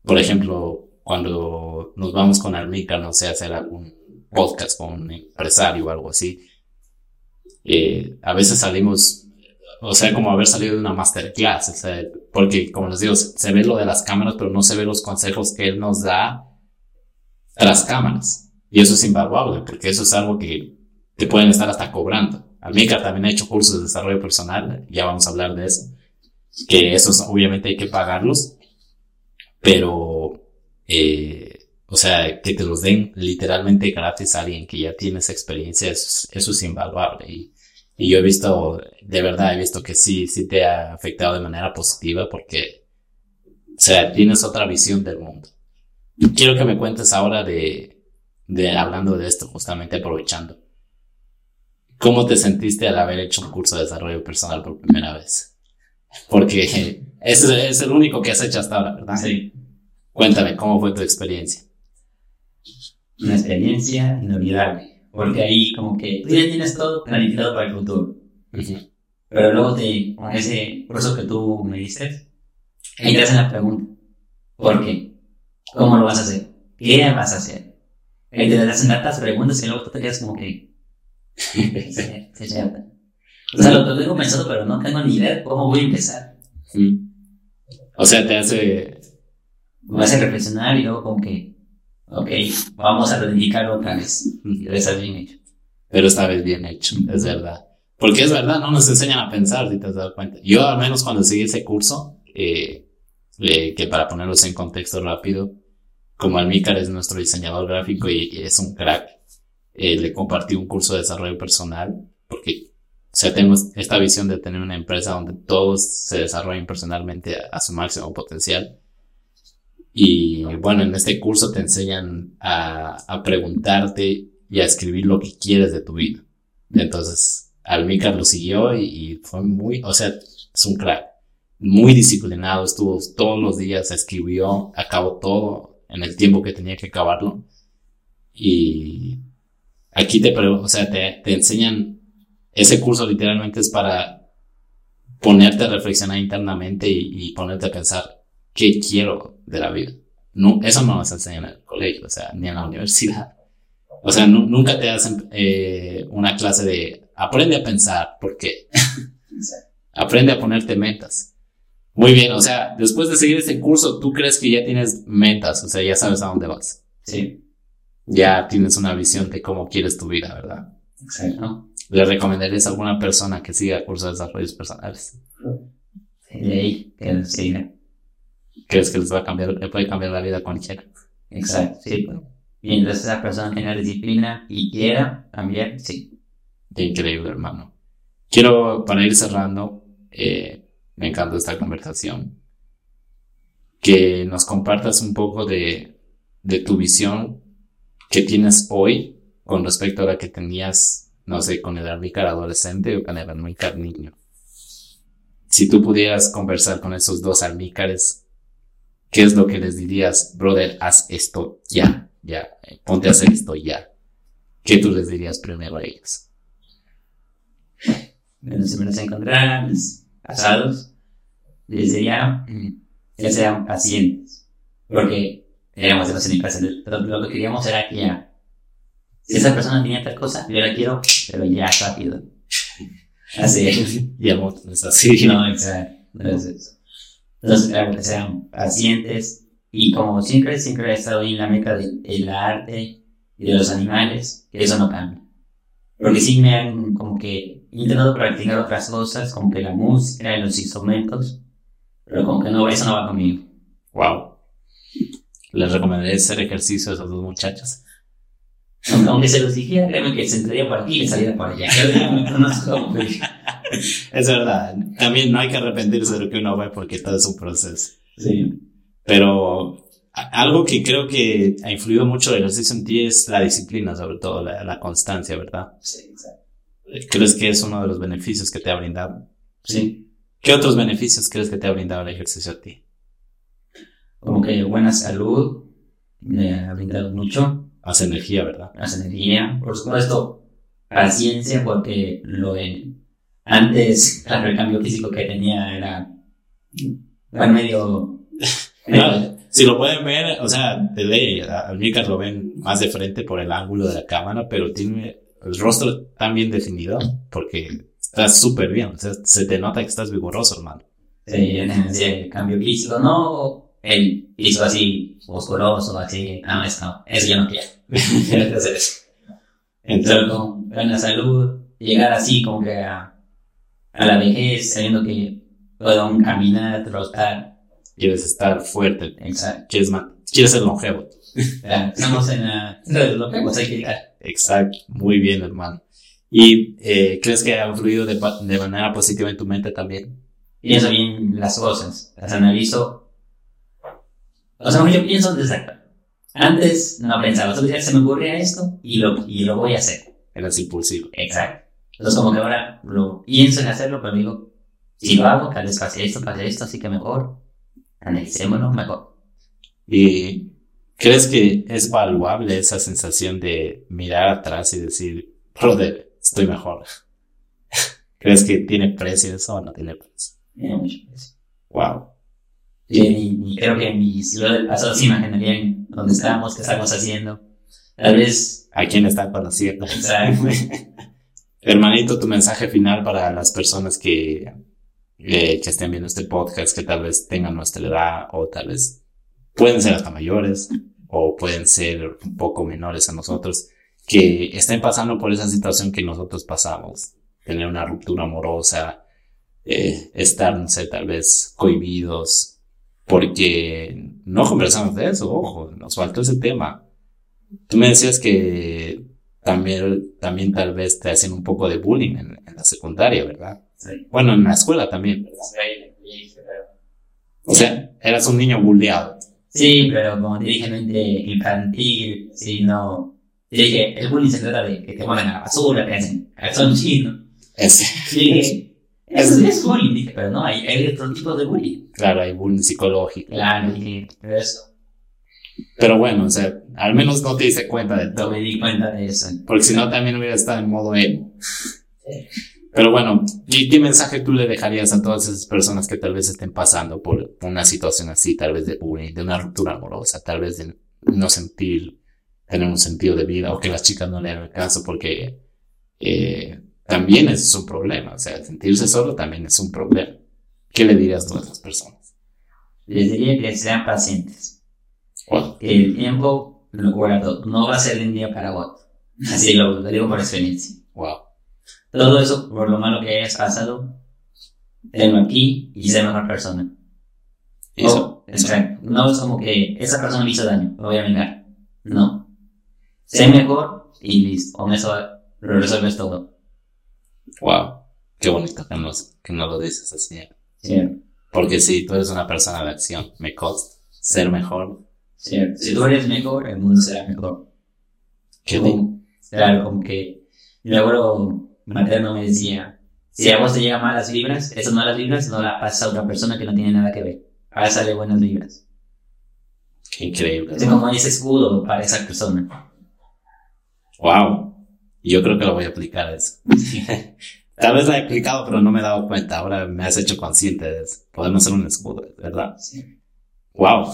B: por ejemplo, cuando nos vamos con Armica, no sé, hacer algún podcast con un empresario o algo así, eh, a veces salimos, o sea, como haber salido de una masterclass, o sea, porque como les digo, se ve lo de las cámaras, pero no se ve los consejos que él nos da tras cámaras. Y eso es invaluable, porque eso es algo que te pueden estar hasta cobrando. Amica también ha hecho cursos de desarrollo personal, ya vamos a hablar de eso, que esos obviamente hay que pagarlos, pero, eh, o sea, que te los den literalmente gratis a alguien que ya tiene esa experiencia, eso, es invaluable. Y, y yo he visto, de verdad he visto que sí, sí te ha afectado de manera positiva porque, o sea, tienes otra visión del mundo. Quiero que me cuentes ahora de, de hablando de esto, justamente aprovechando. ¿Cómo te sentiste al haber hecho un curso de desarrollo personal por primera vez? Porque ese es el único que has hecho hasta ahora, ¿verdad?
A: Sí.
B: Cuéntame, ¿cómo fue tu experiencia?
A: Una experiencia inolvidable. Porque ahí como que tú ya tienes todo planificado para el futuro. Pero luego te, con ese curso que tú me diste, ahí te hacen la pregunta. ¿Por qué? ¿Cómo lo vas a hacer? ¿Qué vas a hacer? Ahí te hacen tantas preguntas y luego tú te quedas como que, o sea, lo tengo pensado, pero no tengo ni idea cómo voy a empezar.
B: O sea, te hace...
A: Me hace reflexionar y luego como que... Ok, vamos a reivindicarlo otra vez. Pero está bien hecho.
B: Pero esta vez bien hecho, es verdad. Porque es verdad, no nos enseñan a pensar, si te has dado cuenta. Yo al menos cuando seguí ese curso, eh, eh, que para ponerlos en contexto rápido, como Almícar es nuestro diseñador gráfico y, y es un crack, eh, le compartí un curso de desarrollo personal, porque, o sea, tengo esta visión de tener una empresa donde todos se desarrollen personalmente a, a su máximo potencial. Y bueno, en este curso te enseñan a, a preguntarte y a escribir lo que quieres de tu vida. Entonces, Almícar lo siguió y, fue muy, o sea, es un crack. Muy disciplinado, estuvo todos los días, escribió, acabó todo en el tiempo que tenía que acabarlo. Y aquí te, o sea, te, te enseñan, ese curso literalmente es para ponerte a reflexionar internamente y ponerte a pensar qué quiero de la vida. No, eso no nos enseñan en el colegio, o sea, ni en la universidad. O sea, nu- nunca te hacen eh, una clase de aprende a pensar, ¿por qué? aprende a ponerte metas. Muy bien, o sea, después de seguir este curso, tú crees que ya tienes metas, o sea, ya sabes a dónde vas.
A: Sí,
B: Ya tienes una visión de cómo quieres tu vida, ¿verdad?
A: exacto.
B: ¿Le recomendarías a alguna persona que siga cursos de desarrollos personales?
A: De ahí, que.
B: ¿Crees que les va a cambiar, le puede cambiar la vida a cualquiera?
A: Exacto, sí. Mientras esa persona tenga disciplina y quiera cambiar, sí.
B: Increíble, hermano. Quiero, para ir cerrando, eh, me encanta esta conversación, que nos compartas un poco de, de tu visión que tienes hoy con respecto a la que tenías, no sé, con el Almícar adolescente o con el Almícar niño. Si tú pudieras conversar con esos dos almícares, ¿qué es lo que les dirías? Brother, haz esto ya, ya, ponte a hacer esto ya. ¿Qué tú les dirías primero a ellos?
A: Bueno, si me los encontraran a mis casados, les diría que sean pacientes. Porque teníamos demasiado impacientes. Lo que queríamos era que ya, si esa persona tenía tal cosa, yo la quiero, pero ya rápido. Así.
B: Y el es así.
A: No, exacto. No es eso. Entonces, claro, que sean pacientes. Y como siempre, siempre he estado ahí en la meca del del arte y de los animales, que eso no cambia. Porque sí me han como que intentado practicar otras cosas, como que la música y los instrumentos, pero como que no, eso no va conmigo.
B: Wow. Les recomendaría hacer ejercicio a esos dos muchachos.
A: Aunque, se los dijera, créeme que se entraría por aquí y saliera por allá. No,
B: Es verdad. También no hay que arrepentirse de lo que uno ve porque todo es un proceso.
A: Sí.
B: Pero algo que creo que ha influido mucho el ejercicio en ti es la disciplina, sobre todo la, la constancia, ¿verdad?
A: Sí, exacto.
B: ¿Crees que es uno de los beneficios que te ha brindado?
A: Sí.
B: ¿Qué otros beneficios crees que te ha brindado el ejercicio a ti?
A: Como que buena salud, me ha brindado mucho.
B: Más energía, ¿verdad?
A: más energía, por supuesto, paciencia, porque lo de antes, claro, el cambio físico que tenía era, era medio,
B: Claro, si lo pueden ver, o sea, de ley, a Micas lo ven más de frente por el ángulo de la cámara, pero tiene el rostro tan bien definido porque estás súper bien, o sea, se te nota que estás vigoroso, hermano.
A: sí, ese cambio físico, no el físico así, musculoso, así, no, eso no, eso yo no quiero.
B: Entonces,
A: Pero con buena salud, llegar así como que a, a la vejez, sabiendo que puedo caminar, trotar,
B: quieres estar fuerte,
A: exacto.
B: quieres, quieres ser longevo.
A: Estamos en la, de lo que pues hay que llegar.
B: Exacto, muy bien, hermano. ¿Y eh, crees que ha influido de, de manera positiva en tu mente también?
A: pienso bien las cosas, las analizo. O sea, yo pienso desde. Antes no pensaba, solo se me ocurría esto y lo, y lo voy a hacer.
B: Eres impulsivo.
A: Exacto. Entonces, como que ahora lo pienso en hacerlo, pero digo, si lo hago, tal vez pase esto, pase esto, así que mejor, analicémoslo mejor.
B: ¿Y crees que es valuable esa sensación de mirar atrás y decir, brother, estoy mejor? ¿Crees que tiene precio eso o no tiene precio?
A: Tiene mucho peso.
B: Wow.
A: Y, y- y creo que mi yo del pasado se imaginarían dónde estábamos, qué estamos haciendo. Tal vez,
B: ¿A quién están conociendo?
A: exacto.
B: Hermanito, tu mensaje final para las personas que, eh, que estén viendo este podcast, que tal vez tengan nuestra edad o tal vez pueden ser hasta mayores. o pueden ser un poco menores a nosotros, que estén pasando por esa situación que nosotros pasamos, tener una ruptura amorosa, eh, estar, no sé, tal vez cohibidos, porque no conversamos de eso, ojo, nos faltó ese tema. Tú me decías que también, también tal vez te hacen un poco de bullying en, la secundaria, ¿verdad? Bueno, en la escuela también. O sea, eras un niño bulleado.
A: Sí, pero como te dije, no infantil, sino... Te dije, el bullying se trata de que te ponen a la basura, que hacen son chino. Sí, eso es bullying, dije, pero no, hay, hay otro tipo de bullying.
B: Claro, hay bullying psicológico.
A: Claro, dije, eso.
B: Pero bueno, o sea, al menos no te diste cuenta de todo.
A: No me di cuenta de eso.
B: Porque si no, también hubiera estado en modo emo. Pero bueno, ¿qué, mensaje tú le dejarías a todas esas personas que tal vez estén pasando por una situación así, tal vez de bullying, de una ruptura amorosa, tal vez de no sentir, tener un sentido de vida o que las chicas no le hagan caso porque eh, también es un problema, o sea, sentirse solo también es un problema. ¿Qué le dirías a todas esas personas?
A: Les diría que sean pacientes. Que el tiempo lo guardo, no va a ser de un día para otro. Así lo, lo digo por experiencia.
B: Wow.
A: Todo eso, por lo malo que hayas pasado, tenlo aquí y sé mejor persona.
B: Eso.
A: no es como que esa persona me hizo daño, me voy a vengar. No. Sé mejor y listo. Con eso lo resuelves todo.
B: Wow. Qué bonito que nos, que nos lo dices así.
A: Sí.
B: Porque si tú eres una persona de acción, me consta ser mejor.
A: Sí. Si tú eres mejor, el mundo será mejor.
B: Qué lindo.
A: Claro, como que luego materno me decía, si a vos te llegan malas vibras, esas malas vibras no las pasa a otra persona que no tiene nada que ver. Pásale buenas vibras.
B: Qué increíble.
A: Es como ese escudo para esa persona.
B: Wow. Yo creo que lo voy a aplicar eso. Tal vez la he aplicado, pero no me he dado cuenta. Ahora me has hecho consciente de eso. Podemos hacer un escudo, ¿verdad?
A: Sí.
B: Wow.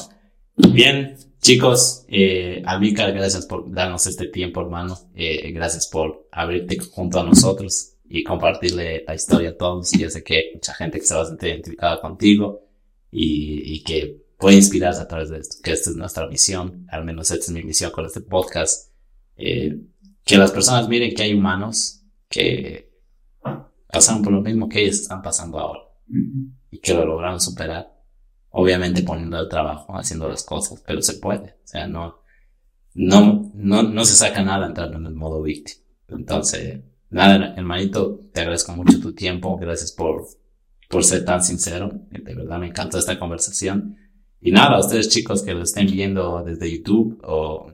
B: Bien, chicos, eh, gracias por darnos este tiempo, hermano. Eh, gracias por abrirte junto a nosotros y compartirle la historia a todos. Yo sé que mucha gente que se va a sentir identificada contigo y, y que puede inspirarse a través de esto, que esta es nuestra misión, al menos esta es mi misión con este podcast. Eh, que las personas miren que hay humanos que pasaron por lo mismo que ellos están pasando ahora y que lo lograron superar obviamente poniendo el trabajo, haciendo las cosas, pero se puede. O sea, no, no, no, no se saca nada entrando en el modo víctima. Entonces, nada, hermanito, te agradezco mucho tu tiempo, gracias por, por ser tan sincero. De verdad me encantó esta conversación. Y nada, ustedes chicos que lo estén viendo desde YouTube o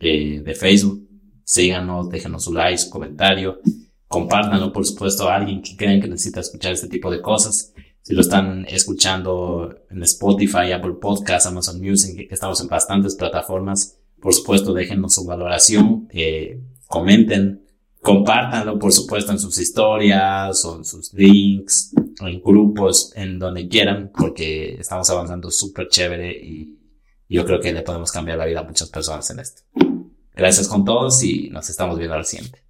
B: eh, de Facebook, síganos, déjenos su like, su comentario, compártanlo por supuesto a alguien que crean que necesita escuchar este tipo de cosas. Si lo están escuchando en Spotify, Apple Podcasts, Amazon Music, estamos en bastantes plataformas. Por supuesto, déjenos su valoración, eh, comenten, compártanlo, por supuesto, en sus historias o en sus links o en grupos, en donde quieran, porque estamos avanzando súper chévere y yo creo que le podemos cambiar la vida a muchas personas en esto. Gracias con todos y nos estamos viendo al siguiente.